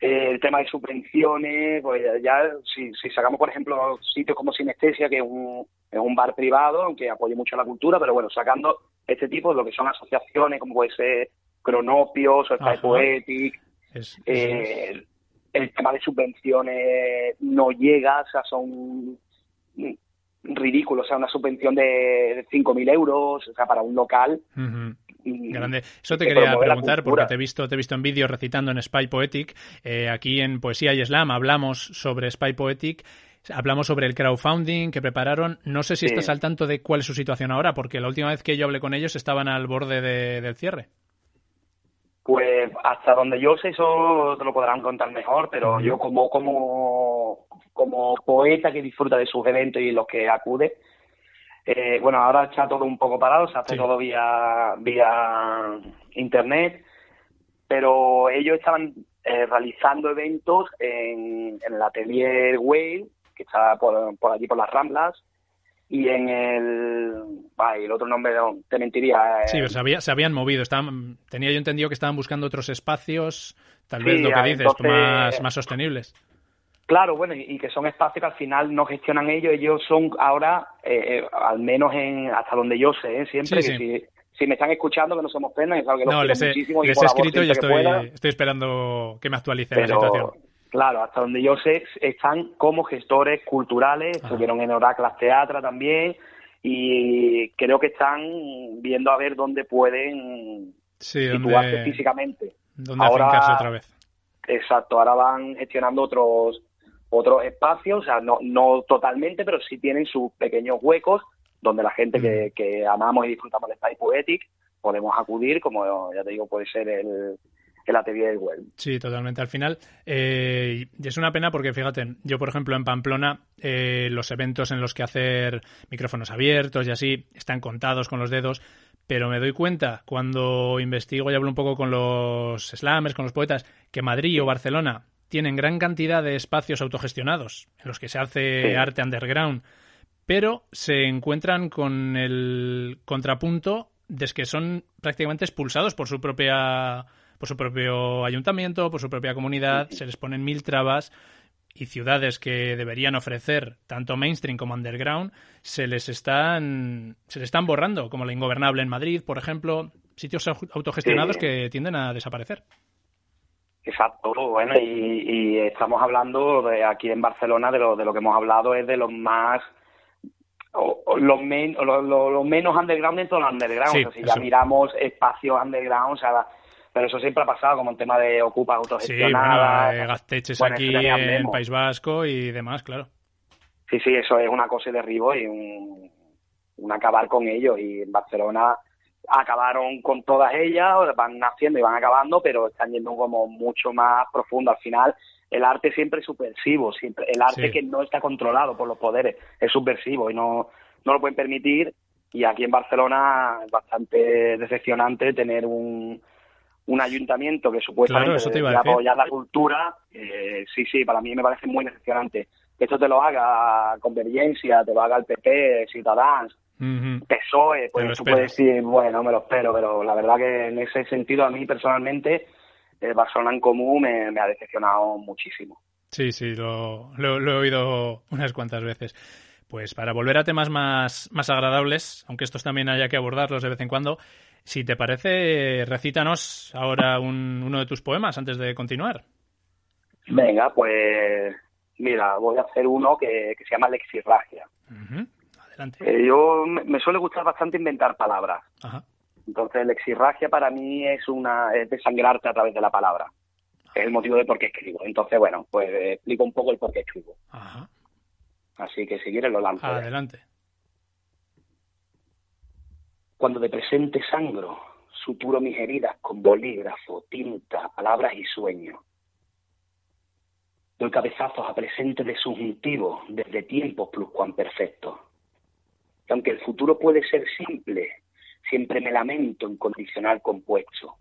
Eh, el tema de subvenciones, pues ya- si, si sacamos, por ejemplo, sitios como Sinestesia, que es un, es un bar privado, aunque apoye mucho la cultura, pero bueno, sacando este tipo de lo que son asociaciones, como puede ser Cronopios o Sky. Poetic, Es- eh, el- el tema de subvenciones no llega, o sea, son ridículos, o sea, una subvención de 5.000 euros, o sea, para un local. Ujú. Grande. Eso te que quería preguntar porque te he visto, te he visto en vídeo recitando en Spy Poetic. Eh, aquí en Poesía y Slam hablamos sobre Spy Poetic. Hablamos sobre el crowdfunding que prepararon. No sé si Sí. estás al tanto de cuál es su situación ahora, porque la última vez que yo hablé con ellos estaban al borde de- del cierre. Pues hasta donde yo sé, eso te lo podrán contar mejor, pero yo como, como, como poeta que disfruta de sus eventos y los que acude. Eh, bueno, ahora está todo un poco parado, se hace Sí. todo vía, vía internet, pero ellos estaban eh, realizando eventos en, en el atelier Whale, que está por, por allí por las Ramblas, y en el... Ay, el otro nombre no, te mentiría. eh, Sí, pero se, había- se habían movido. Estaban, tenía yo entendido que estaban buscando otros espacios, tal Sí, vez lo que ah, dices, entonces- más, más sostenibles. Claro, bueno, y, y que son espacios que al final no gestionan ellos, ellos son ahora, eh, eh, al menos en hasta donde yo sé, ¿eh? siempre, Sí, que sí. si, si me están escuchando, que no somos penas, que No, les he, muchísimo y les he escrito y estoy, estoy esperando que me actualicen la situación. claro, hasta donde yo sé, están como gestores culturales, estuvieron en Oraclas Teatra también, y creo que están viendo a ver dónde pueden Sí, situarse físicamente. donde Ahora- afincarse otra vez. Exacto, ahora van gestionando otros otros espacios, o sea, no, no totalmente, pero sí tienen sus pequeños huecos donde la gente que, que amamos y disfrutamos de Spy Poetic podemos acudir, como ya te digo, puede ser el, el atelier del web. Sí, totalmente. Al final, eh, y es una pena porque, fíjate, yo, por ejemplo, en Pamplona, eh, los eventos en los que hacer micrófonos abiertos y así están contados con los dedos, pero me doy cuenta cuando investigo y hablo un poco con los slammers, con los poetas, que Madrid o Barcelona tienen gran cantidad de espacios autogestionados en los que se hace Sí. arte underground, pero se encuentran con el contrapunto de que son prácticamente expulsados por su propia por su propio ayuntamiento, por su propia comunidad, se les ponen mil trabas y ciudades que deberían ofrecer tanto mainstream como underground se les están se les están borrando, como la Ingobernable en Madrid, por ejemplo, sitios au- autogestionados Sí. que tienden a desaparecer. Exacto, bueno, y, y estamos hablando de aquí en Barcelona de lo, de lo que hemos hablado es de los más o, o los, men- o lo, lo- lo menos underground dentro de los underground. Sí, o sea, si ya miramos espacios underground, o sea, pero eso siempre ha pasado, como en tema de ocupas Sí, bueno, autogestionadas. eh, Gasteches Bueno, aquí en. País Vasco y demás, claro. Sí, sí, eso es una cosa de derribo y un, un acabar con ellos. Y en Barcelona acabaron con todas ellas, van naciendo y van acabando, pero están yendo como mucho más profundo. Al final, el arte siempre es subversivo, siempre el arte Sí. que no está controlado por los poderes es subversivo y no, no lo pueden permitir. Y aquí en Barcelona es bastante decepcionante tener un, un ayuntamiento que supuestamente Claro, eso te iba a debería decir. apoyar la cultura. eh, sí, sí, para mí me parece muy decepcionante. Que esto te lo haga Convergencia, te lo haga el PP, Ciudadanos, Ujú. PSOE, Te lo pues tú puedes decir, bueno, me lo espero, pero la verdad que en ese sentido a mí personalmente eh, Barcelona en común me, me ha decepcionado muchísimo. Sí, sí, lo, lo- lo he oído unas cuantas veces. Pues para volver a temas más, más agradables, aunque estos también haya que abordarlos de vez en cuando, si te parece, recítanos ahora un- uno de tus poemas antes de continuar. Venga, pues mira, voy a hacer uno que, que se llama Lexirragia. Eh, yo me, me suele gustar bastante inventar palabras. Ajá. Entonces, lexirragia para mí es una es desangrarte a través de la palabra. Es el motivo de por qué escribo. Entonces, bueno, pues eh, explico un poco el por qué escribo. Ajá. Así que si quieres lo lanzo. ya. Adelante. Cuando de presente sangro, suturo mis heridas con bolígrafo, tinta, palabras y sueños. Doy cabezazos a presente de subjuntivo desde tiempos pluscuamperfectos. Aunque el futuro puede ser simple, siempre me lamento en condicional compuesto.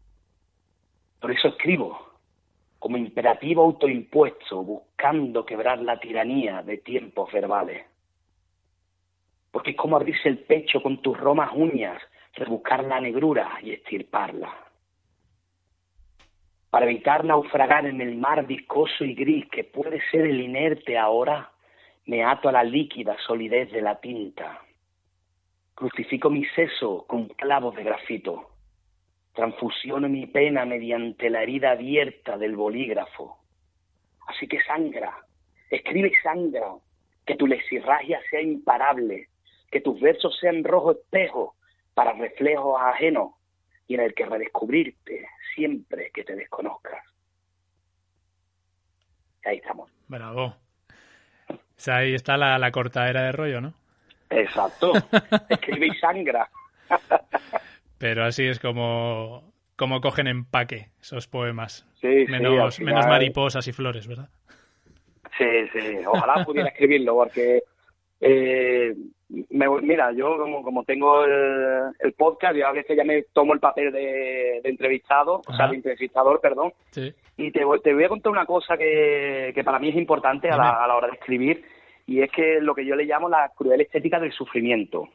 Por eso escribo, como imperativo autoimpuesto, buscando quebrar la tiranía de tiempos verbales porque es como abrirse el pecho con tus romas uñas, rebuscar la negrura y estirparla. Para evitar naufragar en el mar viscoso y gris que puede ser el inerte ahora, me ato a la líquida solidez de la tinta. Crucifico mi seso con clavos de grafito. Transfusiono mi pena mediante la herida abierta del bolígrafo. Así que sangra, escribe y sangra, que tu lexirragia sea imparable, que tus versos sean rojo espejo para reflejos ajenos y en el que redescubrirte siempre que te desconozcas. Ahí estamos. Bravo. O sea, ahí está la, la cortadera de rollo, ¿no? Exacto. Escribe y sangra. Pero así es como, como cogen empaque esos poemas. Sí, menos, menos mariposas y flores, ¿verdad? Sí, sí, ojalá pudiera escribirlo, porque eh, me- mira, yo como, como tengo el, el podcast, yo a veces ya me tomo el papel de, de entrevistado, o sea, de entrevistador, perdón, Sí. y te, voy- te voy a contar una cosa que, que para mí es importante a la, a la hora de escribir, y es que lo que yo le llamo la cruel estética del sufrimiento.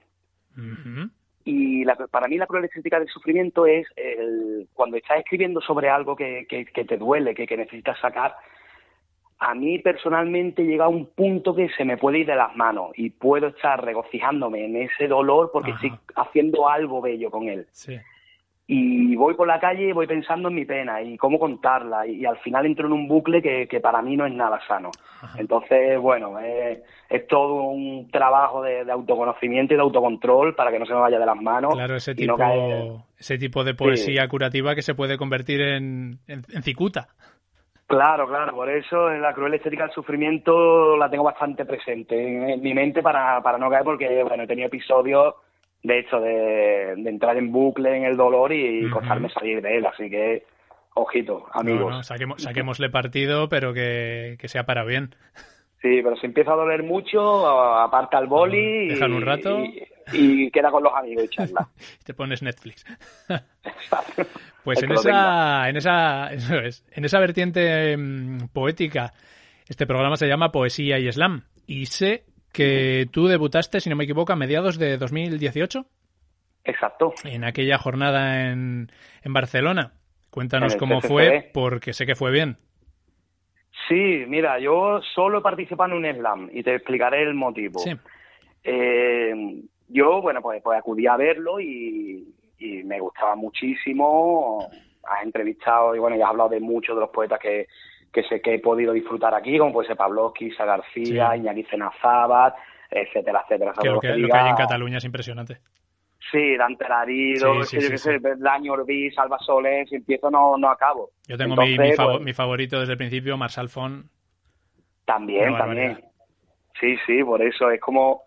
Y la- para mí la cruel estética del sufrimiento es el, cuando estás escribiendo sobre algo que, que- que te duele, que, que necesitas sacar. A mí personalmente llega un punto que se me puede ir de las manos y puedo estar regocijándome en ese dolor porque Ajá. estoy haciendo algo bello con él. Sí. Y voy por la calle y voy pensando en mi pena y cómo contarla y, y al final entro en un bucle que, que para mí no es nada sano. Entonces, bueno, es, es todo un trabajo de, de autoconocimiento y de autocontrol para que no se me vaya de las manos. Claro, ese tipo, no caer- ese tipo de poesía curativa que se puede convertir en, en, en cicuta. Claro, claro, por eso la cruel estética del sufrimiento la tengo bastante presente en, en mi mente para, para no caer porque, bueno, he tenido episodios de hecho de, de entrar en bucle en el dolor y, Ujú. costarme salir de él, así que, ojito, amigos. No, no, saquemos, saquémosle partido, pero que, que sea para bien. Sí, pero si empieza a doler mucho, aparta el boli y, Déjalo un rato. y, y queda con los amigos y charla. Te pones Netflix. Pues en esa, en esa, eso es, en esa vertiente mm, poética, este programa se llama Poesía y Slam. Y sé que tú debutaste, si no me equivoco, a mediados de 2018. Exacto. En aquella jornada en, en Barcelona. Cuéntanos En cómo CCCB. fue, porque sé que fue bien. Sí, mira, yo solo he participado en un slam y te explicaré el motivo. Sí. Eh, yo, bueno, pues, pues acudí a verlo y, y me gustaba muchísimo. Has entrevistado y bueno, ya has hablado de muchos de los poetas que, que sé que he podido disfrutar aquí, como puede ser Pavlovsky, Isa García, Sí. Iñaki etcétera, etcétera. Que lo que, lo que hay en Cataluña es impresionante. Sí, Dante Larido, Sí, sí, yo qué sé, Salva Soler, si empiezo no, no acabo. Yo tengo mi, mi, pues, mi favorito desde el principio, Marshall Font. También, también. Sí, sí, por eso es como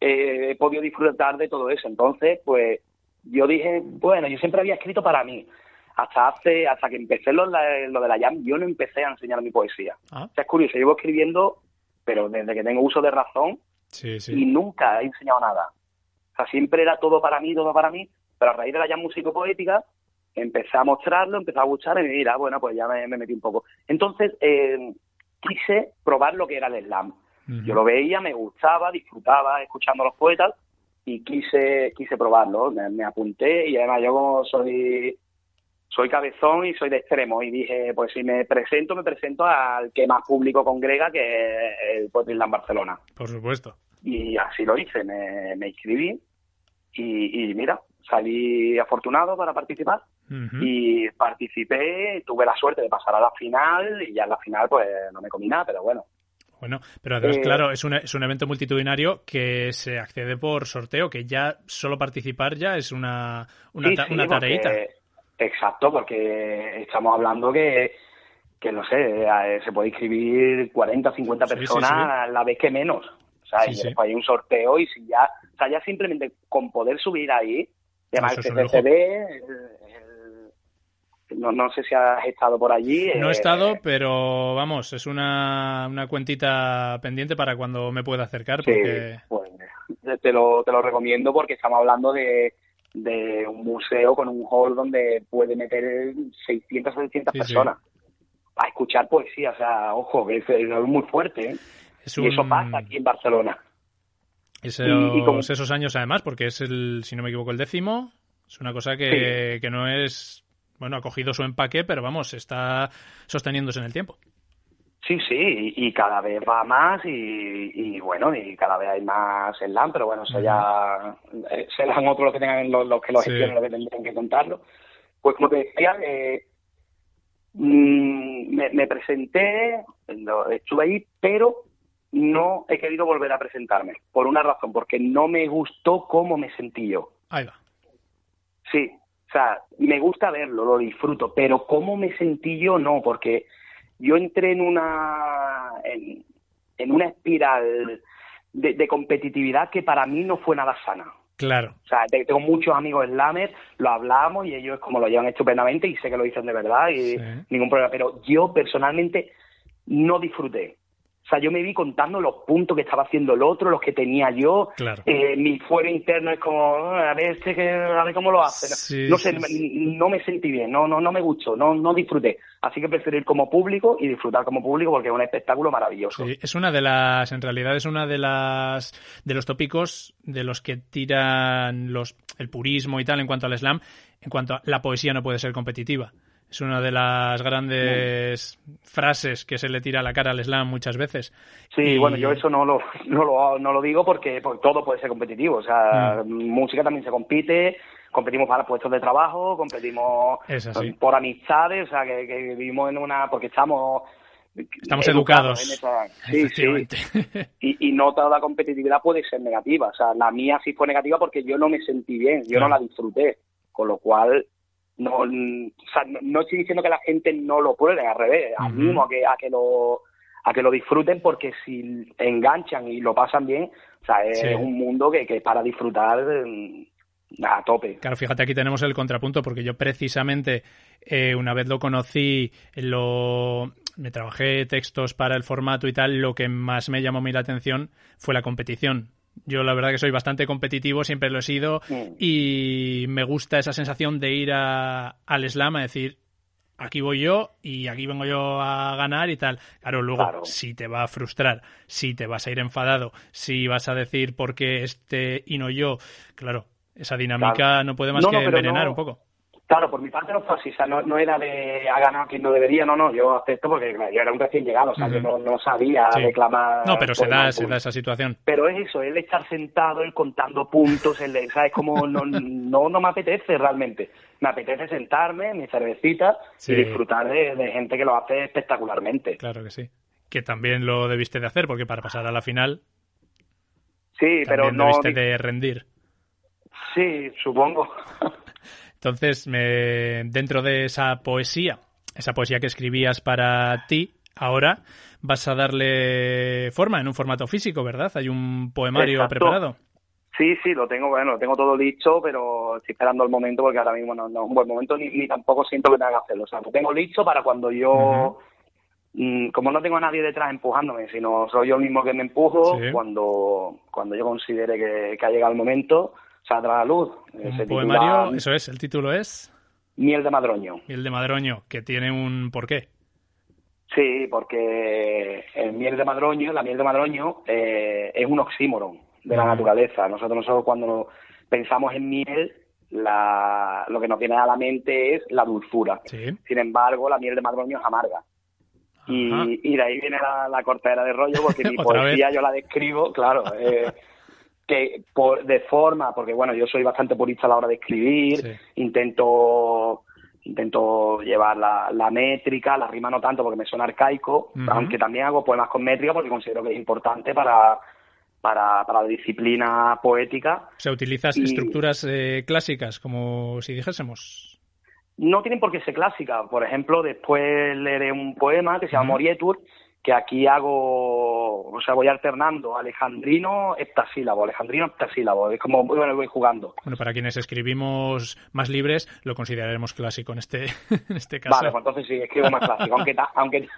eh, he podido disfrutar de todo eso. Entonces, pues yo dije, bueno, yo siempre había escrito para mí. Hasta hace, hasta que empecé lo, lo de la Jam, yo no empecé a enseñar mi poesía. Ah. O sea, es curioso, llevo escribiendo, pero desde que tengo uso de razón Sí, y sí. nunca he enseñado nada. O sea, siempre era todo para mí, todo para mí, pero a raíz de la Jam músico-poética empecé a mostrarlo, empecé a gustar y mira, bueno, pues ya me, me metí un poco. Entonces, eh, quise probar lo que era el slam. Yo lo veía, me gustaba, disfrutaba escuchando a los poetas y quise quise probarlo. Me, me apunté y además yo como soy soy cabezón y soy de extremo y dije, pues si me presento, me presento al que más público congrega que es el Poetry Slam Barcelona. Por supuesto. Y así lo hice, me, me inscribí y, y mira, salí afortunado para participar y participé, tuve la suerte de pasar a la final y ya en la final pues no me comí nada, pero bueno, Bueno, pero además, Eh, claro, es un, es un evento multitudinario que se accede por sorteo, que ya solo participar ya es una, una, Sí, ta- sí, una porque- tareita. Exacto, porque estamos hablando que, que no sé, eh, se puede inscribir 40 o 50 Sí, sí, personas sí. a la vez que menos. O sea, Sí, y sí. después hay un sorteo y si ya, o sea, ya simplemente con poder subir ahí, además Eso es el el- no, no sé si has estado por allí. No he eh, estado, pero vamos, es una, una cuentita pendiente para cuando me pueda acercar, Sí, porque pues te lo, te lo recomiendo porque estamos hablando de, de un museo con un hall donde puede meter 600 o 700 Sí, sí. personas a escuchar poesía. O sea, ojo, que es, es muy fuerte. ¿eh? es Y eso pasa aquí en Barcelona. esos, y- y como- esos años además, porque es el, si no me equivoco, el décimo, es una cosa que, que no es, bueno, ha cogido su empaque, pero vamos, está sosteniéndose en el tiempo. Sí, sí, y, y cada vez va más y, y bueno, y cada vez hay más slam, pero bueno, eso ya eh, serán otros los que tengan los, los que lo Sí. gestionen, los que tendrían que contarlo. Pues como te decía, eh, mm, me, me presenté, estuve ahí, pero no he querido volver a presentarme, por una razón, porque no me gustó cómo me sentí yo. Ahí va. Sí, o sea, me gusta verlo, lo disfruto, pero cómo me sentí yo no, porque yo entré en una en, en una espiral de, de competitividad que para mí no fue nada sana. Claro. O sea, te- tengo muchos amigos slamers, lo hablamos y ellos como lo llevan estupendamente y sé que lo dicen de verdad y Sí. ningún problema, pero yo personalmente no disfruté. O sea, yo me vi contando los puntos que estaba haciendo el otro, los que tenía yo. Claro. Eh, mi fuero interno es como, "Ah, a ver, este a ver cómo lo hace. Sí, no sé, sí, no me sentí bien, no, no, no me gustó, no, no disfruté. Así que prefiero ir como público y disfrutar como público porque es un espectáculo maravilloso. Sí, es una de las, en realidad es una de las, de los tópicos de los que tiran los, el purismo y tal en cuanto al slam, en cuanto a la poesía no puede ser competitiva. Es una de las grandes frases que se le tira a la cara al slam muchas veces. Sí, Y- bueno, yo eso no lo, no lo, no lo digo porque, porque todo puede ser competitivo. O sea, música también se compite, competimos para puestos de trabajo, competimos por amistades, o sea, que, que vivimos en una... porque estamos... Estamos educados. esa- Sí, sí. Y, y no toda la competitividad puede ser negativa. O sea, la mía sí fue negativa porque yo no me sentí bien, yo Claro. no la disfruté. Con lo cual, no, o sea, no, estoy diciendo que la gente no lo pruebe, al revés, Ujú. animo a que, a que lo a que lo disfruten porque si enganchan y lo pasan bien, o sea, es Sí. un mundo que, que es para disfrutar mm, a tope. Claro, fíjate, aquí tenemos el contrapunto, porque yo precisamente eh, una vez lo conocí, lo me trabajé textos para el formato y tal, lo que más me llamó a mí la atención fue la competición. Yo la verdad que soy bastante competitivo, siempre lo he sido, Mm. y me gusta esa sensación de ir a- al slam a decir, aquí voy yo y aquí vengo yo a ganar y tal. Claro, luego Claro. si te va a frustrar, si te vas a ir enfadado, si vas a decir por qué este y no yo, claro, esa dinámica Claro. no puede más No, que no, envenenar no- un poco. Claro, por mi parte no fue así, o sea, no, no era de ha ganado quien no debería, no, no, yo acepto porque yo era un recién llegado, o sea, yo no, no sabía Sí. declamar. No, pero se da, se esa situación. Pero es eso, el estar sentado, el contando puntos, el de- ¿sabes? Como no, no, no me apetece realmente. Me apetece sentarme, mi cervecita Sí. y disfrutar de, de gente que lo hace espectacularmente. Claro que sí. Que también lo debiste de hacer, porque para pasar a la final Sí, pero no. debiste de rendir. Sí, supongo. Entonces, me, dentro de esa poesía, esa poesía que escribías para ti, ahora vas a darle forma en un formato físico, ¿verdad? Hay un poemario Exacto. preparado. Sí, sí, lo tengo, bueno, lo tengo todo listo, pero estoy esperando el momento porque ahora mismo no, no es un buen momento ni, ni tampoco siento que tenga que hacerlo. O sea, lo tengo listo para cuando yo, mm, como no tengo a nadie detrás empujándome, sino soy yo mismo que me empujo, Sí. cuando, cuando yo considere que, que ha llegado el momento, saldrá a la luz. Eh, Un se poemario, titula eso es, el título es Miel de Madroño. Miel de Madroño, que tiene un porqué. Sí, porque el miel de madroño, la miel de madroño, eh, es un oxímoron de la naturaleza. Nosotros, nosotros cuando pensamos en miel, la, lo que nos viene a la mente es la dulzura. Sí. Sin embargo, la miel de madroño es amarga. Y, y de ahí viene la, la cortadera de rollo, porque mi poesía vez. yo la describo, claro, eh, que por, de forma, porque bueno, yo soy bastante purista a la hora de escribir, Sí. intento intento llevar la, la métrica, la rima no tanto porque me suena arcaico, aunque también hago poemas con métrica porque considero que es importante para, para, para la disciplina poética. O sea, utilizas Y- estructuras eh, clásicas, como si dijésemos. No tienen por qué ser clásicas. Por ejemplo, después leeré un poema que se llama Ujú. Morietur, que aquí hago, o sea, voy alternando alejandrino, heptasílabo, alejandrino, heptasílabo. Es como, bueno, voy jugando. Bueno, para quienes escribimos más libres, lo consideraremos clásico en este, en este caso. Vale, pues entonces sí, escribo más clásico. aunque, ta- aunque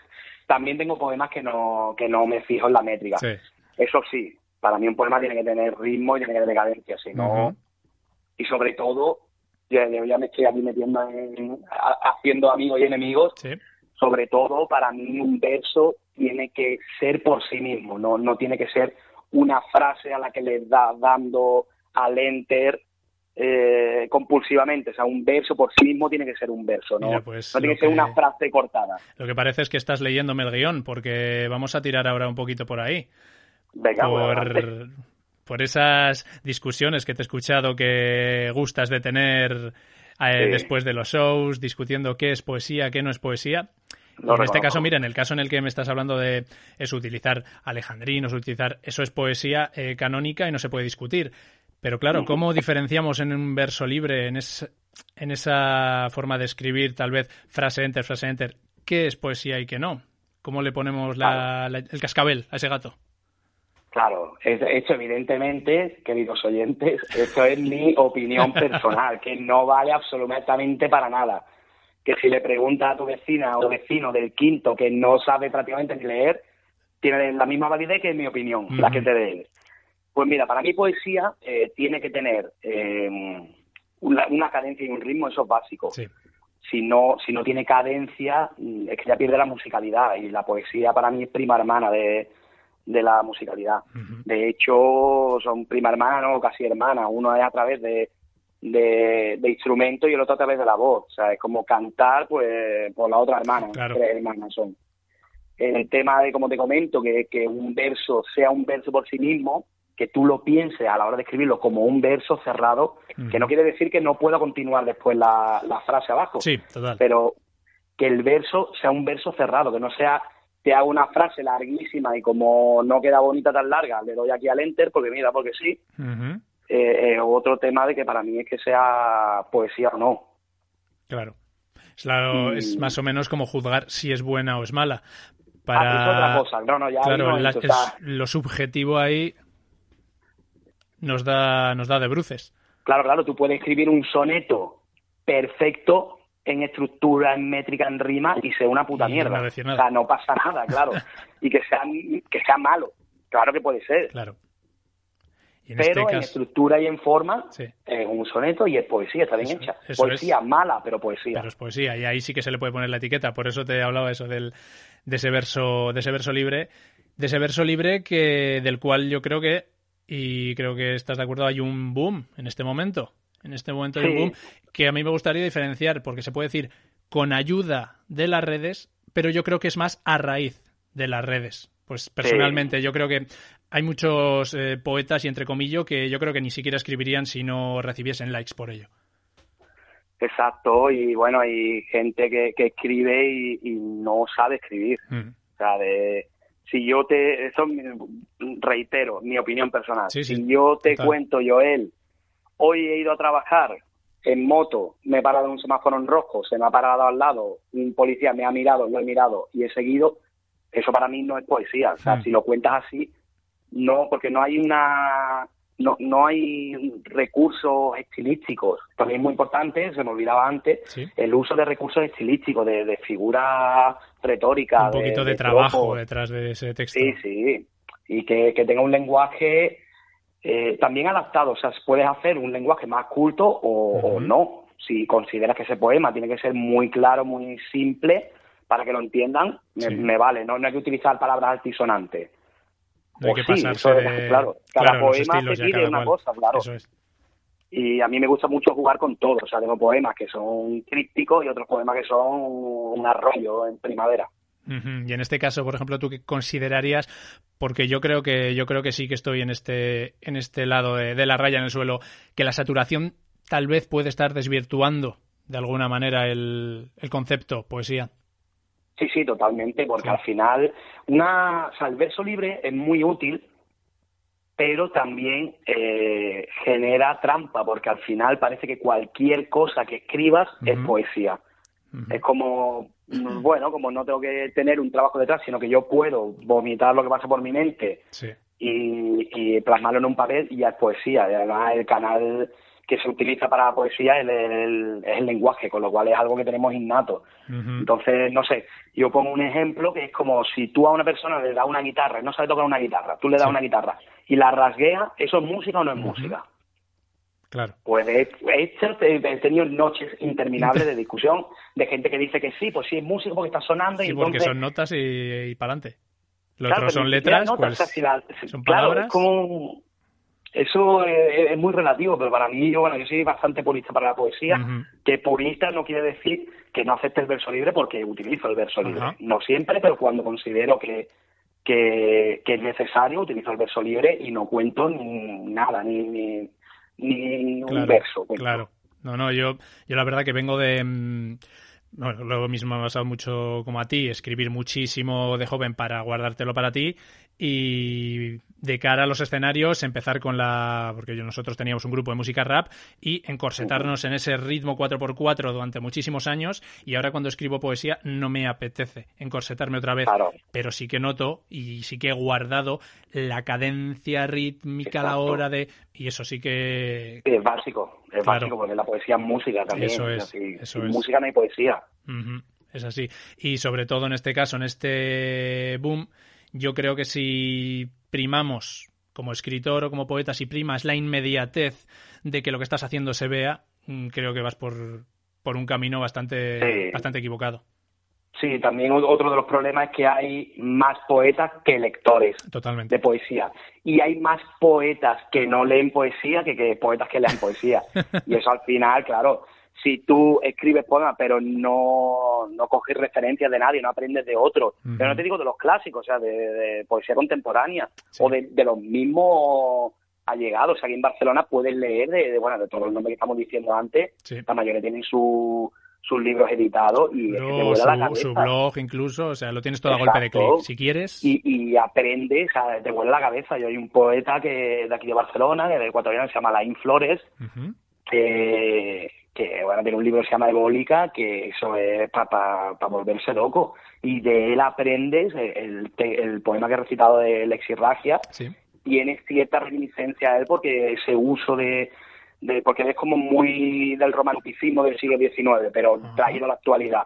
también tengo poemas que no, que no me fijo en la métrica. Sí. Eso sí, para mí un poema tiene que tener ritmo y tiene que tener cadencia, si no... Y sobre todo, ya, ya- me estoy aquí metiendo en... ha- haciendo amigos y enemigos, Sí. Sobre todo para mí un verso tiene que ser por sí mismo, no, no tiene que ser una frase a la que le da dando al enter eh, compulsivamente, o sea, un verso por sí mismo tiene que ser un verso, no, Mira, pues, no tiene que ser una frase cortada. Lo que parece es que estás leyéndome el guion, porque vamos a tirar ahora un poquito por ahí. Venga, pues, por, por esas discusiones que te he escuchado que gustas de tener eh, Sí. después de los shows, discutiendo qué es poesía, qué no es poesía. En este caso, mira, en el caso en el que me estás hablando de es utilizar alejandrinos, utilizar eso es poesía eh, canónica y no se puede discutir. Pero claro, ¿cómo diferenciamos en un verso libre, en, es- en esa forma de escribir, tal vez frase enter, frase enter, qué es poesía y qué no? ¿Cómo le ponemos la- la- el cascabel a ese gato? Claro, es- esto evidentemente, queridos oyentes, esto es mi opinión personal, que no vale absolutamente para nada. Que si le preguntas a tu vecina o vecino del quinto que no sabe prácticamente ni leer, tiene la misma validez que mi opinión, la que te dé él. Pues mira, para mí poesía eh, tiene que tener eh, una, una cadencia y un ritmo, eso es básico. Si no, si no tiene cadencia, mm, es que ya pierde la musicalidad y la poesía para mí es prima hermana de, de la musicalidad. De hecho, son prima hermana o casi hermana. Uno es a través de, de, de instrumento y el otro a través de la voz. O sea, es como cantar pues por la otra hermana. Claro. Tres hermanas son. El tema de, como te comento, que, que un verso sea un verso por sí mismo, que tú lo pienses a la hora de escribirlo como un verso cerrado, que no quiere decir que no pueda continuar después la, la frase abajo. Sí, total. Pero que el verso sea un verso cerrado, que no sea te hago una frase larguísima y como no queda bonita tan larga, le doy aquí al enter porque mira, porque sí. Eh, eh, otro tema de que para mí es que sea poesía o no. Claro. Es, Y- es más o menos como juzgar si es buena o es mala. Ah, Para... es otra cosa. No, no, ya claro, no la- es- lo subjetivo ahí nos da, nos da de bruces. Claro, claro, tú puedes escribir un soneto perfecto en estructura, en métrica, en rima y sea una puta Y mierda. no decir O sea, no pasa nada, claro. y que sea, que sea malo. Claro que puede ser. Claro. En pero este en caso, estructura y en forma Sí. es un soneto y es poesía, está bien Eso- hecha. eso poesía mala, pero poesía. pero es poesía y ahí sí que se le puede poner la etiqueta. Por eso te hablaba eso del, de ese verso, de ese verso libre, de ese verso libre que del cual yo creo que y creo que estás de acuerdo hay un boom en este momento. En este momento hay un Sí. boom que a mí me gustaría diferenciar porque se puede decir con ayuda de las redes, pero yo creo que es más a raíz de las redes. Pues personalmente yo creo que hay muchos eh, poetas y entre comillas que yo creo que ni siquiera escribirían si no recibiesen likes por ello. Exacto, y bueno, hay gente que, que escribe y, y no sabe escribir. Mm. O sea, de, si yo te, eso reitero, mi opinión personal. Sí, sí, si yo te total. cuento, Joel, hoy he ido a trabajar en moto, me he parado en un semáforo en rojo, se me ha parado al lado, un policía me ha mirado, lo he mirado y he seguido, eso para mí no es poesía. O sea, Mm. si lo cuentas así, no, porque no hay una, no, no hay recursos estilísticos. También es muy importante, se me olvidaba antes, el uso de recursos estilísticos, de, de figuras retóricas. Un poquito de, de trabajo detrás de ese texto. Sí, sí. Y que, que tenga un lenguaje eh, también adaptado. O sea, puedes hacer un lenguaje más culto o, o no. Si consideras que ese poema tiene que ser muy claro, muy simple, para que lo entiendan, me, Sí. me vale. No, no hay que utilizar palabras altisonantes. No hay que sí, eso es- de- claro, cada claro, poema te pide una cual. cosa, claro. Eso es. Y a mí me gusta mucho jugar con todo. O sea, tengo poemas que son crípticos y otros poemas que son un arroyo en primavera. Y en este caso, por ejemplo, tú qué considerarías, porque yo creo que yo creo que sí que estoy en este en este lado de, de la raya en el suelo, que la saturación tal vez puede estar desvirtuando de alguna manera el, el concepto poesía. Sí, sí, totalmente, porque al final una, o sea, el verso libre es muy útil, pero también eh, genera trampa, porque al final parece que cualquier cosa que escribas es poesía. Es como, bueno, como no tengo que tener un trabajo detrás, sino que yo puedo vomitar lo que pasa por mi mente Sí. y, y plasmarlo en un papel y ya es poesía. Y además el canal que se utiliza para la poesía es el, lenguaje, con lo cual es algo que tenemos innato. Entonces, no sé, yo pongo un ejemplo que es como si tú a una persona le das una guitarra y no sabe tocar una guitarra, tú le das Sí. una guitarra y la rasguea, ¿eso es música o no es música? Claro. Pues he, he he- tenido noches interminables de discusión de gente que dice que sí, pues sí es música porque está sonando y Sí, porque entonces... son notas y, y para adelante. Lo Claro, otro son letras, notas, pues o sea, si la- si- son claro, palabras. es como... Eso es, es muy relativo, pero para mí, yo, bueno, yo soy bastante purista para la poesía, que purista no quiere decir que no acepte el verso libre porque utilizo el verso libre. No siempre, pero cuando considero que, que, que es necesario, utilizo el verso libre y no cuento ni nada, ni, ni, ni un verso. cuento. Claro. No, no, yo, yo la verdad que vengo de... mm, Bueno, lo mismo me ha pasado mucho como a ti, escribir muchísimo de joven para guardártelo para ti y de cara a los escenarios empezar con la... porque yo- nosotros teníamos un grupo de música rap y encorsetarnos en ese ritmo 4x4 durante muchísimos años y ahora cuando escribo poesía no me apetece encorsetarme otra vez, pero sí que noto y sí que he guardado la cadencia rítmica a la hora de... y eso sí que... Es básico, es Claro. básico porque la poesía es música también. Eso es, si- eso sin es. música no hay poesía. Es así. Y sobre todo en este caso, en este boom, Yo creo que si primamos como escritor o como poeta, si primas la inmediatez de que lo que estás haciendo se vea, mm, creo que vas por, por un camino bastante, Sí. bastante equivocado. Sí, también otro de los problemas es que hay más poetas que lectores Totalmente. de poesía. Y hay más poetas que no leen poesía que, que poetas que lean poesía. y eso al final, claro, si tú escribes poemas pero no, no coges referencias de nadie, no aprendes de otro, Ujú. pero no te digo de los clásicos, o sea, de, de poesía contemporánea o de, de los mismos allegados. Aquí en Barcelona puedes leer de, de, bueno, de todos los nombres que estamos diciendo antes, Sí. la mayoría tienen su, sus libros editados y es que te vuela la su, cabeza. su blog incluso, o sea, lo tienes todo a golpe de clic. Si quieres, Y, y aprendes, o sea, te vuela la cabeza. Yo hay un poeta que de aquí de Barcelona, que de ecuatoriano, se llama Laín Flores, que, que bueno, tiene un libro que se llama Ebólica, que eso es para volverse loco. Y de él aprendes el, el poema que he recitado de Lexirragia, Sí. tiene cierta reminiscencia a él porque ese uso de, de porque es como muy del romanticismo del siglo XIX, pero traído a la actualidad.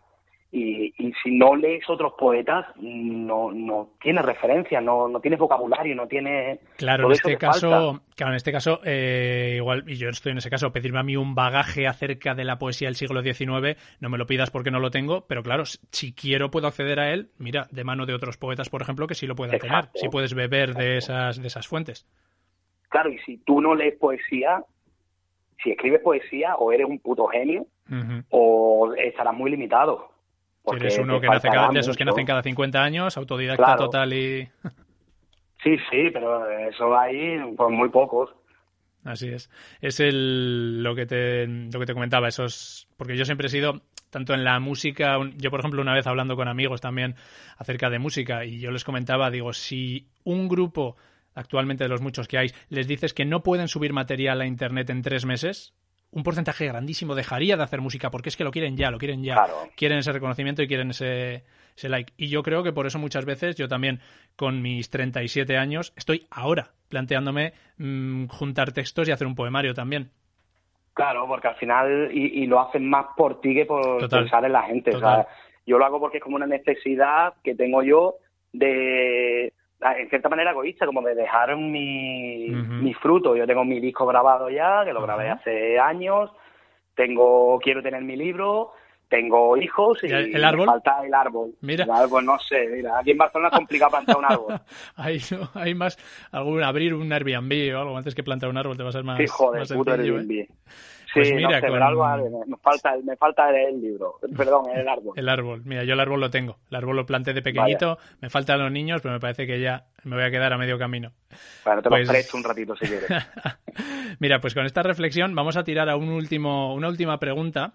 Y, y si no lees otros poetas, no, no tienes referencia, no, no tienes vocabulario, no tienes... Claro, en este te caso, claro, en este caso, eh, igual, y yo estoy en ese caso, pedirme a mí un bagaje acerca de la poesía del siglo XIX, no me lo pidas porque no lo tengo, pero claro, si- quiero puedo acceder a él, mira, de mano de otros poetas, por ejemplo, que sí lo puedan tener, Exacto. si puedes beber de esas, de esas fuentes. Claro, y si tú no lees poesía, si escribes poesía, o eres un puto genio, o estarás muy limitado. Porque eres uno que nace cada, de esos que nacen cada 50 años, autodidacta Claro. total y... Sí, sí, pero eso hay pues muy pocos. Así es. Es el, lo, que te, lo que te comentaba, esos. Porque yo siempre he sido, tanto en la música, yo por ejemplo, una vez hablando con amigos también acerca de música, y yo les comentaba, digo, si un grupo, actualmente de los muchos que hay, les dices que no pueden subir material a internet en tres meses, un porcentaje grandísimo dejaría de hacer música porque es que lo quieren ya, lo quieren ya. Claro. Quieren ese reconocimiento y quieren ese, ese like. Y yo creo que por eso muchas veces yo también, con mis 37 años, estoy ahora planteándome mm, juntar textos y hacer un poemario también. Claro, porque al final, y, y lo hacen más por ti que por Total. pensar en la gente. O sea, yo lo hago porque es como una necesidad que tengo yo de, en cierta manera egoísta, como de dejar mi, Ujú. mi fruto. Yo tengo mi disco grabado ya, que lo grabé hace años, tengo, quiero tener mi libro, tengo hijos y ¿Y el me árbol? falta el árbol. Mira. El árbol, no sé, mira, aquí en Barcelona es complicado plantar un árbol. hay, no, hay más, algún, abrir un Airbnb o algo antes que plantar un árbol te va a ser más, Sí, joder, más puto sencillo, ¿eh? Airbnb. Sí, Pues no mira, sé, con- algo, me falta, me falta el libro, perdón, el árbol. El árbol, mira, yo el árbol lo tengo. El árbol lo planté de pequeñito, me faltan los niños, pero me parece que ya me voy a quedar a medio camino. Bueno, te Pues- lo presto un ratito si quieres. Mira, pues con esta reflexión vamos a tirar a un último, una última pregunta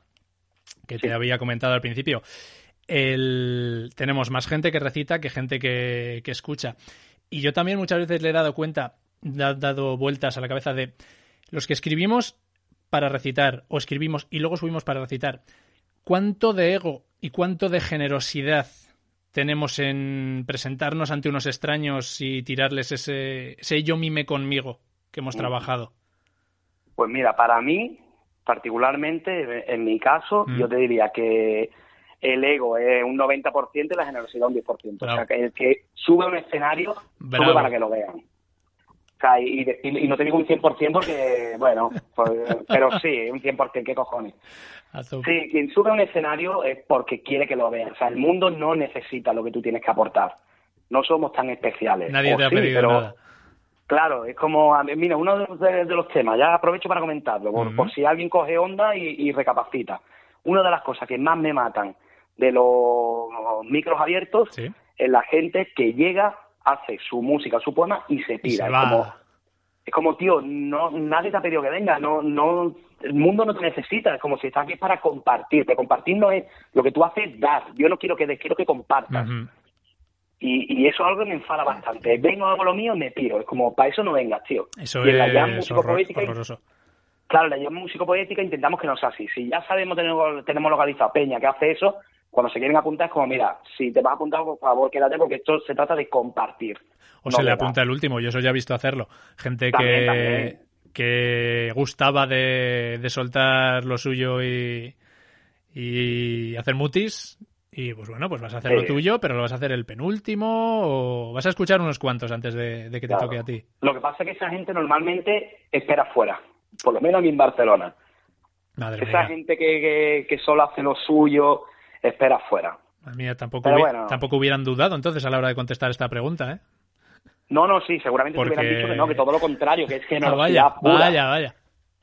que te había comentado al principio. El- tenemos más gente que recita que gente que, que escucha. Y yo también muchas veces le he dado cuenta, le he dado vueltas a la cabeza de los que escribimos para recitar o escribimos y luego subimos para recitar. ¿Cuánto de ego y cuánto de generosidad tenemos en presentarnos ante unos extraños y tirarles ese, ese yo mime conmigo que hemos trabajado? Pues mira, para mí, particularmente, en mi caso, Mm. yo te diría que el ego es un 90% y la generosidad un 10%. O Bravo. sea, que el que sube a un escenario, Bravo. sube para que lo vean. Sea, y, decir- y no te digo un 100% porque, bueno, pues, pero sí, un 100%, ¿qué cojones? Sí, quien sube a un escenario es porque quiere que lo vean. O sea, el mundo no necesita lo que tú tienes que aportar. No somos tan especiales. Nadie O te ha pedido pero, nada. Claro, es como, mira, uno de los, de- de los temas, ya aprovecho para comentarlo, por, si alguien coge onda y, y recapacita. Una de las cosas que más me matan de los micros abiertos Sí. es la gente que llega, hace su música, su poema y se Y tira. se es, como, es como, tío, no, nadie te ha pedido que venga, no, no, el mundo no te necesita, es como si estás aquí para compartir, pero compartir no es lo que tú haces es dar, yo no quiero que des, quiero que compartas. Y, y eso es algo que me enfada bastante. Vengo, hago lo mío y me tiro. Es como, para eso no vengas, tío. Eso y en la es músico horror- horroroso. claro, la músico poética intentamos que no sea así. Si ya sabemos, tenemos, tenemos localizado Peña que hace eso, cuando se quieren apuntar es como, mira, si te vas a apuntar, por favor, quédate porque esto se trata de compartir. O no se le apunta el último, yo eso ya he visto hacerlo. Gente También, que, también. que gustaba de, de soltar lo suyo y, y hacer mutis Y pues bueno, pues vas a hacer lo tuyo, pero lo vas a hacer el penúltimo o vas a escuchar unos cuantos antes de, de que te Claro. toque a ti. Lo que pasa es que esa gente normalmente espera fuera, por lo menos a mí en Barcelona. Madre Esa mía. gente que, que, que solo hace lo suyo, espera fuera. Mía, tampoco, Pero hubi- bueno. tampoco hubieran dudado entonces a la hora de contestar esta pregunta, ¿eh? No, no, sí, seguramente te hubieran dicho que no, que todo lo contrario, que es Ah, generosidad vaya, pura. vaya, vaya.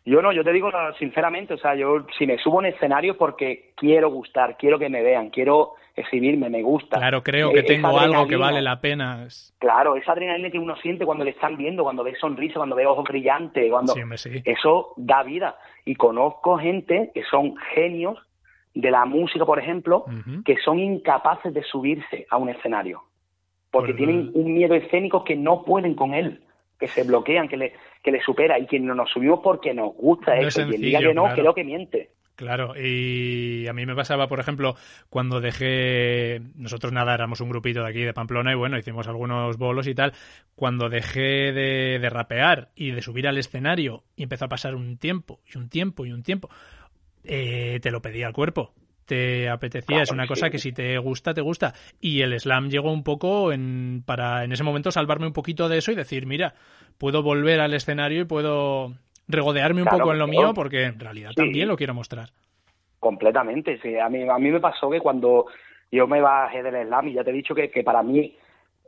Yo no, yo te digo sinceramente, o sea, yo si me subo un escenario porque quiero gustar, quiero que me vean, quiero exhibirme, me gusta. Claro, creo Eh, que tengo algo que vale la pena. Claro, esa adrenalina que uno siente cuando le están viendo, cuando ve sonrisa, cuando ve ojos brillantes, cuando Sí, hombre, sí. eso da vida. Y conozco gente que son genios de la música, por ejemplo, que son incapaces de subirse a un escenario porque Pues, tienen un miedo escénico que no pueden con él, que se bloquean, que le, que le supera. Y quien no nos subimos porque nos gusta No es eso. y quien diga que no, claro. creo que miente. Claro, y a mí me pasaba, por ejemplo, cuando dejé, nosotros nada, éramos un grupito de aquí de Pamplona y bueno, hicimos algunos bolos y tal, cuando dejé de, de rapear y de subir al escenario y empezó a pasar un tiempo y un tiempo y un tiempo, eh, te lo pedía al cuerpo. Te apetecía, Claro, es una cosa sí. que si te gusta, te gusta. Y el slam llegó un poco en, para en ese momento salvarme un poquito de eso y decir, mira, puedo volver al escenario y puedo regodearme un Claro, poco en lo mío porque en realidad Sí. también lo quiero mostrar. Completamente, sí. A mí, a mí me pasó que cuando yo me bajé del slam, y ya te he dicho que, que para mí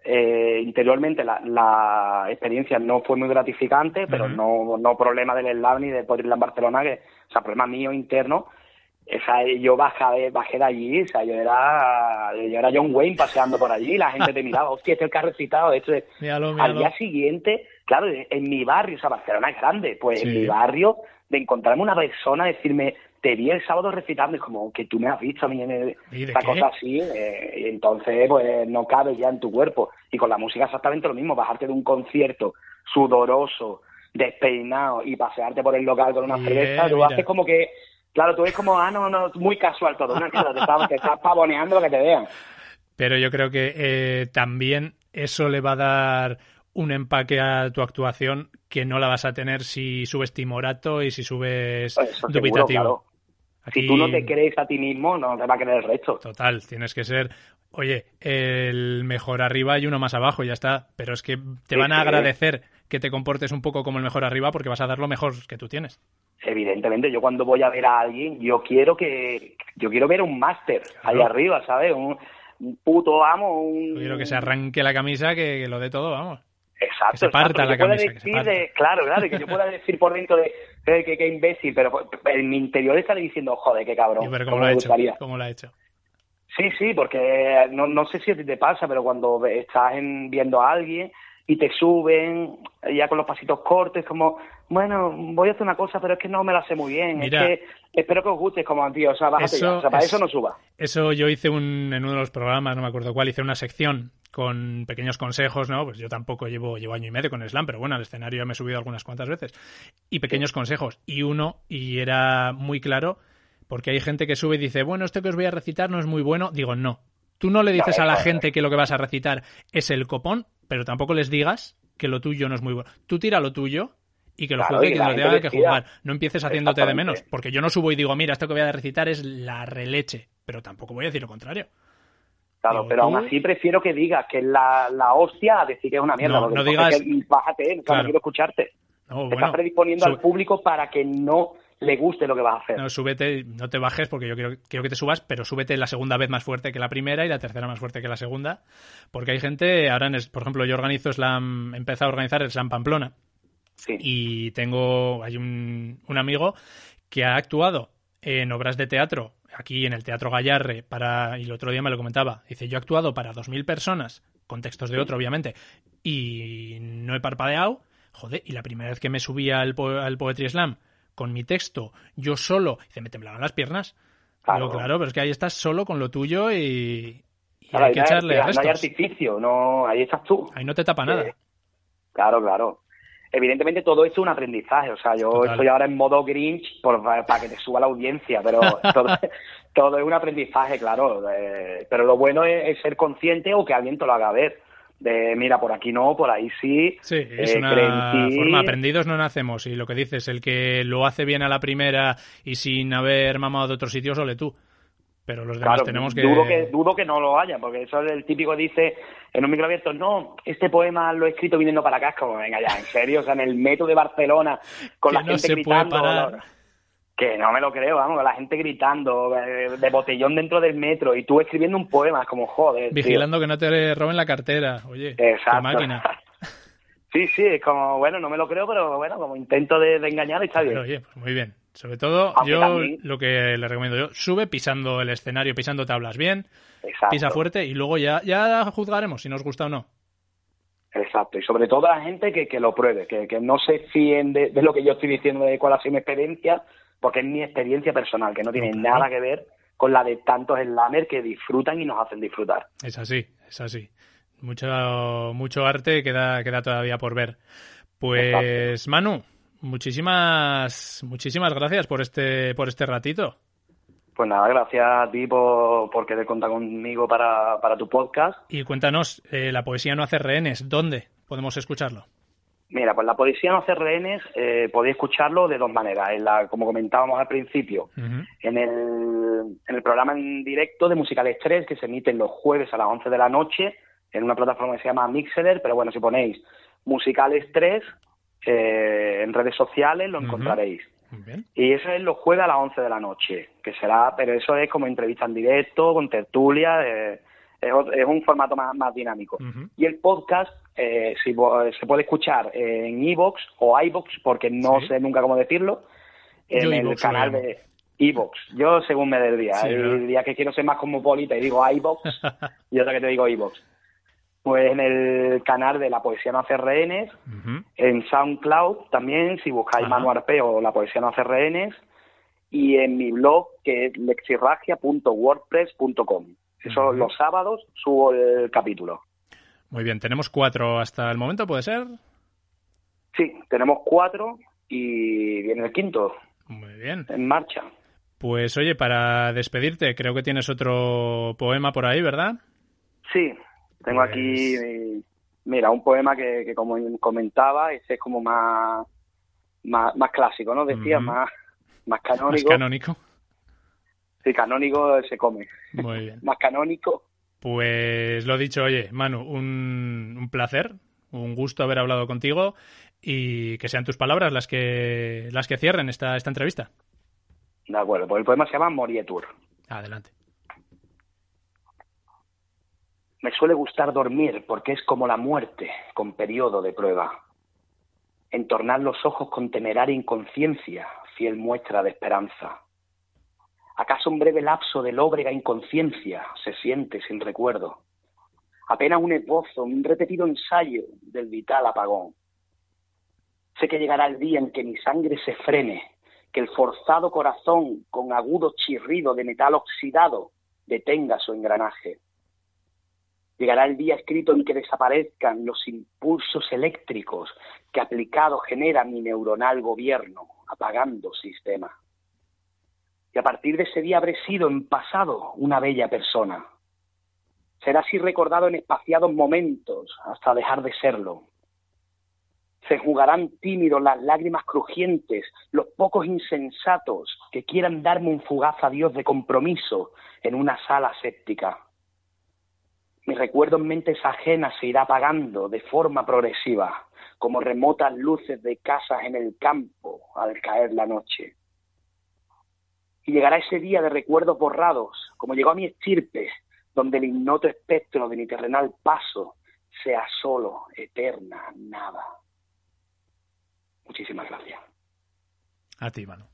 eh, interiormente la, la experiencia no fue muy gratificante, pero no, no problema del slam ni de poder ir a Barcelona, que, o sea, problema mío interno. Esa, yo bajé, bajé de allí, o sea, yo era, yo era John Wayne paseando por allí, la gente te miraba, hostia, este es el que ha recitado, esto es... Míralo, Al míralo. día siguiente, claro, en mi barrio, o sea, Barcelona es grande, pues en mi barrio, de encontrarme una persona, decirme, te vi el sábado recitando, y como que tú me has visto a mí en el- ¿Y de esta qué? cosa así, eh, y entonces pues no cabe ya en tu cuerpo. Y con la música exactamente lo mismo, bajarte de un concierto sudoroso, despeinado y pasearte por el local con una Yeah, cerveza, tú mira. haces como que, claro, tú ves como, ah, no, no, muy casual todo, una mierda, te estás, te estás pavoneando lo que te vean. Pero yo creo que eh, también eso le va a dar un empaque a tu actuación que no la vas a tener si subes timorato y si subes Eso seguro, dubitativo. claro. Aquí- Si tú no te crees a ti mismo, no te va a creer el resto. Total, tienes que ser, oye, el mejor arriba y uno más abajo, ya está. Pero es que te van a agradecer que te comportes un poco como el mejor arriba porque vas a dar lo mejor que tú tienes. Evidentemente, yo cuando voy a ver a alguien, yo quiero que yo quiero ver un máster ahí arriba, ¿sabes? Un, un puto amo, un Yo quiero que se arranque la camisa, que, que lo dé todo, vamos. Exacto, que se parta exacto, la camisa, que se decir parta. de- claro, claro, que yo pueda decir por dentro de eh, que, que imbécil, pero en mi interior estaré diciendo, joder, qué cabrón. Ver cómo lo ha hecho. Cómo lo ha hecho. Sí, sí, porque no, no sé si a ti te pasa, pero cuando estás en- viendo a alguien y te suben ya con los pasitos cortos, como, bueno, voy a hacer una cosa, pero es que no me la sé muy bien, Mira. es que espero que os guste, es como, tío, o sea, bájate ya, o sea, para es- eso no suba. Eso yo hice un, en uno de los programas, no me acuerdo cuál, hice una sección con pequeños consejos, ¿no? Pues yo tampoco llevo, llevo año y medio con el slam, pero bueno, al escenario me he subido algunas cuantas veces. Y pequeños consejos. Y uno, y era muy claro, porque hay gente que sube y dice, bueno, esto que os voy a recitar no es muy bueno. Digo, no. Tú no le dices a la eso- gente que lo que vas a recitar es el copón, pero tampoco les digas que lo tuyo no es muy bueno. Tú tira lo tuyo y que lo Claro, juzgue y quien lo tenga que juzgar. No empieces haciéndote de menos, porque yo no subo y digo, mira, esto que voy a recitar es la releche, pero tampoco voy a decir lo contrario. Claro, Digo, pero tú- aún así prefiero que digas que la, la hostia a decir que es una mierda. No, no digas- que bájate, claro, Claro. quiero escucharte. No, Te bueno, estás predisponiendo al público para que no le guste lo que vas a hacer. No, súbete, no te bajes porque yo quiero, quiero que te subas, pero súbete la segunda vez más fuerte que la primera y la tercera más fuerte que la segunda. Porque hay gente, ahora, en por ejemplo, yo organizo Slam, he empezado a organizar el Slam Pamplona. Y tengo, hay un, un amigo que ha actuado en obras de teatro, aquí en el Teatro Gallarre, para, y el otro día me lo comentaba, dice, yo he actuado para 2.000 personas, con textos de otro, obviamente, y no he parpadeado, joder, y la primera vez que me subí al, po- al Poetry Slam con mi texto, yo solo, dice, me temblaban las piernas. Claro. claro, pero es que ahí estás solo con lo tuyo y, y Claro, hay que no hay- echarle no hay artificio, no, ahí estás tú. Ahí no te tapa nada. Eh, Claro, claro. Evidentemente todo esto es un aprendizaje, o sea, yo Total. estoy ahora en modo Grinch por, para que te suba la audiencia, pero todo, todo es un aprendizaje, claro. eh, pero lo bueno es, es ser consciente o que alguien te lo haga ver. De, mira, por aquí no, por ahí sí. Sí, es eh, una en ti. forma. Aprendidos no nacemos. Y lo que dices, el que lo hace bien a la primera y sin haber mamado de otros sitios, ole tú. Pero los demás Claro, tenemos que... dudo que dudo que no lo haya, porque eso es el típico dice en un micro abierto, no, este poema lo he escrito viniendo para acá, es como, venga ya, en serio, o sea, en el metro de Barcelona, con Que la no gente se puede gritando, parar. Que no me lo creo, vamos, la gente gritando, eh, de botellón dentro del metro, y tú escribiendo un poema, es como, joder, tío. Vigilando que no te roben la cartera. Oye, qué Exacto. máquina. Sí, sí, es como, bueno, no me lo creo, pero bueno, como intento de, de engañar está bien. Pero, oye, pues muy bien. Sobre todo, Aunque yo también- lo que le recomiendo yo, sube pisando el escenario, pisando tablas bien, Exacto. pisa fuerte y luego ya, ya juzgaremos si nos gusta o no. Exacto, y sobre todo a la gente que, que lo pruebe, que, que no se fíen de, de lo que yo estoy diciendo de cuál ha sido mi experiencia, porque es mi experiencia personal, que no tiene nada que ver con la de tantos slamers que disfrutan y nos hacen disfrutar. Es así, es así. Mucho, mucho arte queda, queda todavía por ver. Pues, Manu, muchísimas, muchísimas gracias por este, por este ratito. Pues nada, gracias a ti por, por querer contar conmigo para, para tu podcast. Y cuéntanos, eh, la poesía no hace rehenes, ¿dónde podemos escucharlo? Mira, pues la poesía no hace rehenes, eh, podéis escucharlo de dos maneras. En la, como comentábamos al principio, en el, en el programa en directo de Musicales 3 que se emite los jueves a las 11 de la noche en una plataforma que se llama Mixer, pero bueno, si ponéis Musicales 3 eh, en redes sociales lo encontraréis. Bien. Y eso es los jueves a las 11 de la noche, que será, pero eso es como entrevista en directo, con tertulia, eh, es, es un formato más, más dinámico. Y el podcast eh, si vo- se puede escuchar en iVoox o iVoox, porque no Sí. sé nunca cómo decirlo, en Yo el canal de iVoox. Yo según me dé el día. Sí, ¿verdad? días que quiero ser más cosmopolita y digo iVoox, y otra que te digo iVoox. Pues en el canal de La Poesía no hace rehenes, en SoundCloud también, si buscáis Manu Arpeo, La Poesía no hace rehenes, y en mi blog que es lexirragia.wordpress.com. Eso Ujú. los sábados subo el capítulo. Muy bien, tenemos cuatro hasta el momento, ¿puede ser? Sí, tenemos cuatro y viene el quinto Muy bien. en marcha. Pues oye, para despedirte, creo que tienes otro poema por ahí, ¿verdad? Sí, tengo Pues- aquí, eh, mira, un poema que, que como comentaba, ese es como más, más, más clásico, ¿no? Decía, más, más Más canónico. canónico. Sí, canónico se come. Muy bien. Más canónico. Pues lo dicho, oye, Manu, un, un placer, un gusto haber hablado contigo y que sean tus palabras las que las que cierren esta, esta entrevista. De acuerdo, pues el poema se llama Morietur. Adelante. Me suele gustar dormir porque es como la muerte con periodo de prueba. Entornar los ojos con temeraria inconsciencia, fiel muestra de esperanza. ¿Acaso un breve lapso de lóbrega inconsciencia se siente sin recuerdo? Apenas un esbozo, un repetido ensayo del vital apagón. Sé que llegará el día en que mi sangre se frene, que el forzado corazón, con agudo chirrido de metal oxidado, detenga su engranaje. Llegará el día escrito en que desaparezcan los impulsos eléctricos que aplicado genera mi neuronal gobierno, apagando sistema. Y a partir de ese día habré sido en pasado una bella persona. Será así recordado en espaciados momentos hasta dejar de serlo. Se jugarán tímidos las lágrimas crujientes, los pocos insensatos que quieran darme un fugaz adiós de compromiso en una sala séptica. Mi recuerdo en mentes ajenas se irá apagando de forma progresiva, como remotas luces de casas en el campo al caer la noche. Y llegará ese día de recuerdos borrados, como llegó a mi estirpe, donde el ignoto espectro de mi terrenal paso sea solo, eterna, nada. Muchísimas gracias. A ti, Manu.